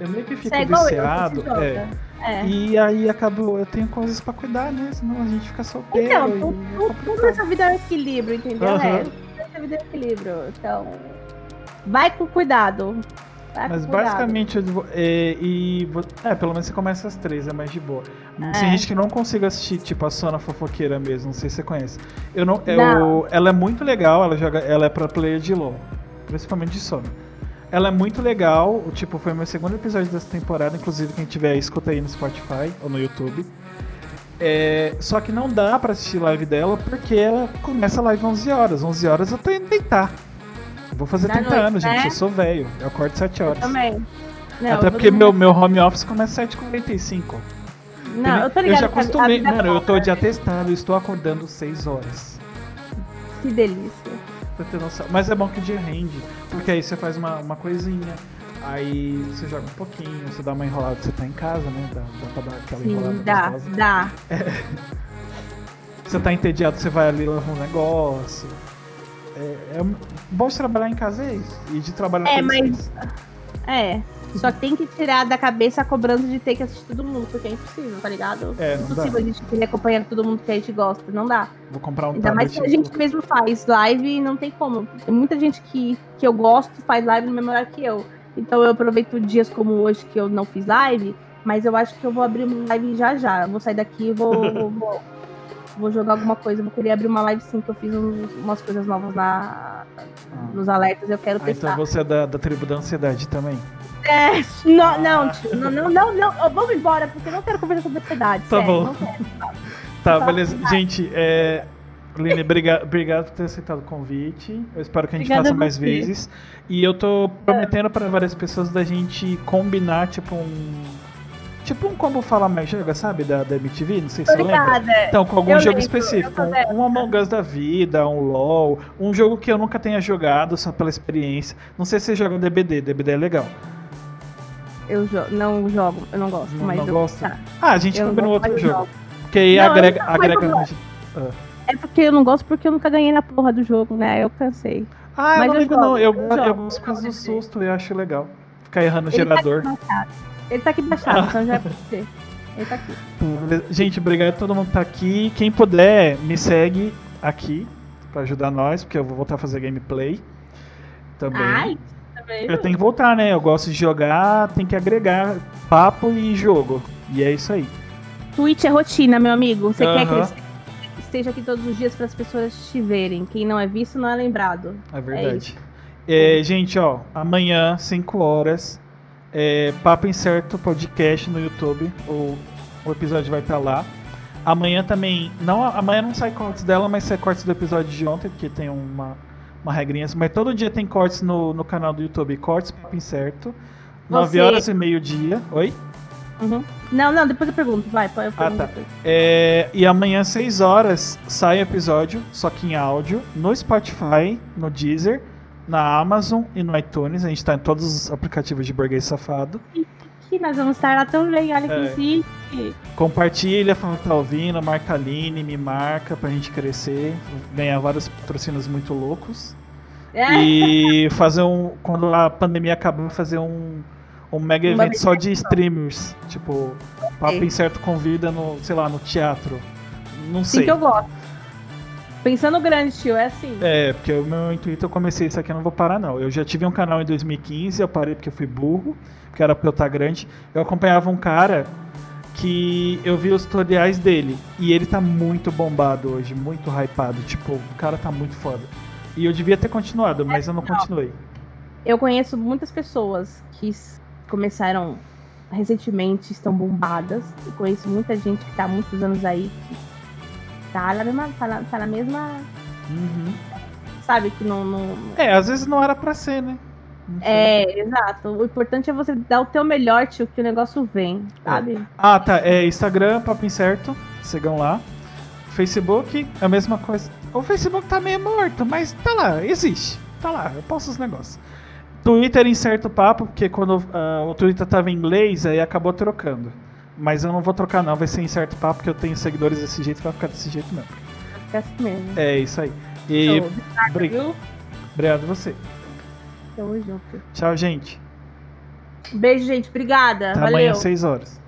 eu meio que fico é eu, viciado. joga. é. É. E aí acabo, eu tenho coisas pra cuidar, né? Senão a gente fica solteiro. Então, tu- é tu- tudo nessa vida é um equilíbrio, entendeu? Aham. É, tudo nessa vida é um equilíbrio. Então, vai com cuidado. Vai Mas com cuidado. basicamente, eu vou- é, e, é, pelo menos você começa às três, é mais de boa. Tem É. gente que não consigo assistir, tipo a Sona Fofoqueira mesmo, não sei se você conhece. Eu não, eu- Não. ela é muito legal, ela joga, ela é pra player de LoL, principalmente de Sona. Ela é muito legal, o tipo, foi meu segundo episódio dessa temporada, inclusive quem tiver escuta aí no Spotify ou no YouTube. É, só que não dá pra assistir live dela porque ela começa a live 11 horas. 11 horas eu tô indo deitar. Eu vou fazer Da 30 noite, anos, gente, né? eu sou velho. Eu acordo 7 horas. Também. Não, Até eu porque meu, meu home office começa às 7h45. Não, eu tô ligado. já a- a acostumei. vida Mano, eu tô volta. de atestado, eu estou acordando 6 horas. Que delícia. Mas é bom que o dia rende. Porque aí você faz uma, uma coisinha, aí você joga um pouquinho, você dá uma enrolada, você tá em casa, né? Dá, dá pra dar aquela enrolada. Sim, dá, gostosa. dá. Você tá entediado, você vai ali lavar um negócio. É, é bom de trabalhar em casa é isso. E de trabalhar É, mas- vocês. É. Só tem que tirar da cabeça a cobrança de ter que assistir todo mundo, porque é impossível, tá ligado? É, não impossível dá. a gente querer acompanhar todo mundo que a gente gosta, não dá. Vou comprar um Ainda mais que a gente mesmo faz live e não tem como. Tem muita gente que, que eu gosto faz live no mesmo horário que eu. Então eu aproveito dias como hoje que eu não fiz live, mas eu acho que eu vou abrir uma live já já. Eu vou sair daqui e vou, vou, vou, vou jogar alguma coisa. Eu vou querer abrir uma live sim, que eu fiz uns- umas coisas novas na, Ah. nos alertas eu quero Ah, então testar. você é da, da tribo da ansiedade também. É, não, não, tio, não, não, não, não. Vamos embora, porque eu não quero conversar sobre ansiedade. Tá sério, bom. não quero. Tá, beleza. Gente, é. Lene, obriga- obrigado por ter aceitado o convite. Eu espero que a gente Obrigada faça a mais vezes. E eu tô prometendo para várias pessoas da gente combinar, tipo, um. Tipo um como falar mais joga, sabe? Da, da MTV, não sei se Tô você lembra. Então, com algum Eu jogo lembro, específico. eu. Um, um Among Us da vida, um LOL, um jogo que eu nunca tenha jogado, só pela experiência. Não sei se você joga DBD, DBD é legal. Eu jo não jogo, eu não gosto, Não- mas não eu gosta? tá. Ah, a gente Eu combina não outro gosto, jogo. jogo. Porque aí Não, eu agrega. não, agrega eu mais- É porque eu não gosto porque eu nunca ganhei na porra do jogo, né? Eu cansei. Ah, eu Mas não eu ligo jogo, não. Eu, eu eu, gosto por eu causa do susto e acho legal. Ficar errando o tá gerador. baixado. Ele tá aqui baixado, então já é pra você. Ele tá aqui. Gente, obrigado a todo mundo que tá aqui. Quem puder, me segue aqui pra ajudar nós, porque eu vou voltar a fazer gameplay também. Ai, tá vendo? eu tenho que voltar, né? Eu gosto de jogar, tem que agregar papo e jogo. E é isso aí. Twitch é rotina, meu amigo. Você quer que esteja aqui todos os dias para as pessoas te verem. Quem não é visto não é lembrado. É verdade. É, gente, ó, amanhã, 5 horas, é, Papo Incerto Podcast no YouTube. O, o episódio vai estar lá. Amanhã também. Não, amanhã não sai cortes dela, mas sai cortes do episódio de ontem, porque tem uma, uma regrinha. assim, Mas todo dia tem cortes no, no canal do YouTube. Cortes Papo Incerto. 9 Você- horas e meio-dia. Oi? Uhum. Não, não, depois eu pergunto. Vai, eu pergunto tá. depois. É, e amanhã, 6 horas, sai episódio, só que em áudio, no Spotify, no Deezer, na Amazon e no iTunes. A gente tá em todos os aplicativos de burguês safado. Que nós vamos estar lá também, olha É. que chique. Compartilha, fala que tá ouvindo, marca a Aline, me marca pra gente crescer, ganhar vários patrocínios muito loucos. É. E fazer um. Quando a pandemia acabar, fazer um, um mega Uma evento só de streamers. Tipo, Papo. Incerto convida no, sei lá, no teatro. Não sei. que eu gosto. Pensando grande, tio, é assim. É, porque o meu intuito eu comecei isso aqui, eu não vou parar não. Eu já tive um canal em 2015, eu parei porque eu fui burro, porque era pra eu estar grande. Eu acompanhava um cara que eu vi os tutoriais dele e ele tá muito bombado hoje, muito hypado, tipo, o cara tá muito foda. E eu devia ter continuado, mas eu não continuei. Eu conheço muitas pessoas que começaram recentemente, estão bombadas. E conheço muita gente que tá há muitos anos aí que tá na mesma. Na, tá na mesma Uhum. sabe, que não. não- É, às vezes não era pra ser, né? É, exato. O importante é você dar o teu melhor, tio, que o negócio vem, sabe? Ah, tá. É Instagram, Papo Incerto. Sigam lá. Facebook, a mesma coisa. O Facebook tá meio morto, mas tá lá, existe. Tá lá, eu posto os negócios. Twitter Incerto Papo, porque quando ah, o Twitter tava em inglês, aí acabou trocando. Mas eu não vou trocar, não. Vai ser em certo papo, porque eu tenho seguidores desse jeito, vai ficar desse jeito mesmo. É assim mesmo. É isso aí. E. Então, obrigado, obrigado você. Tamo junto. Tchau, gente. Beijo, gente. Obrigada. Até Valeu. amanhã, 6 horas.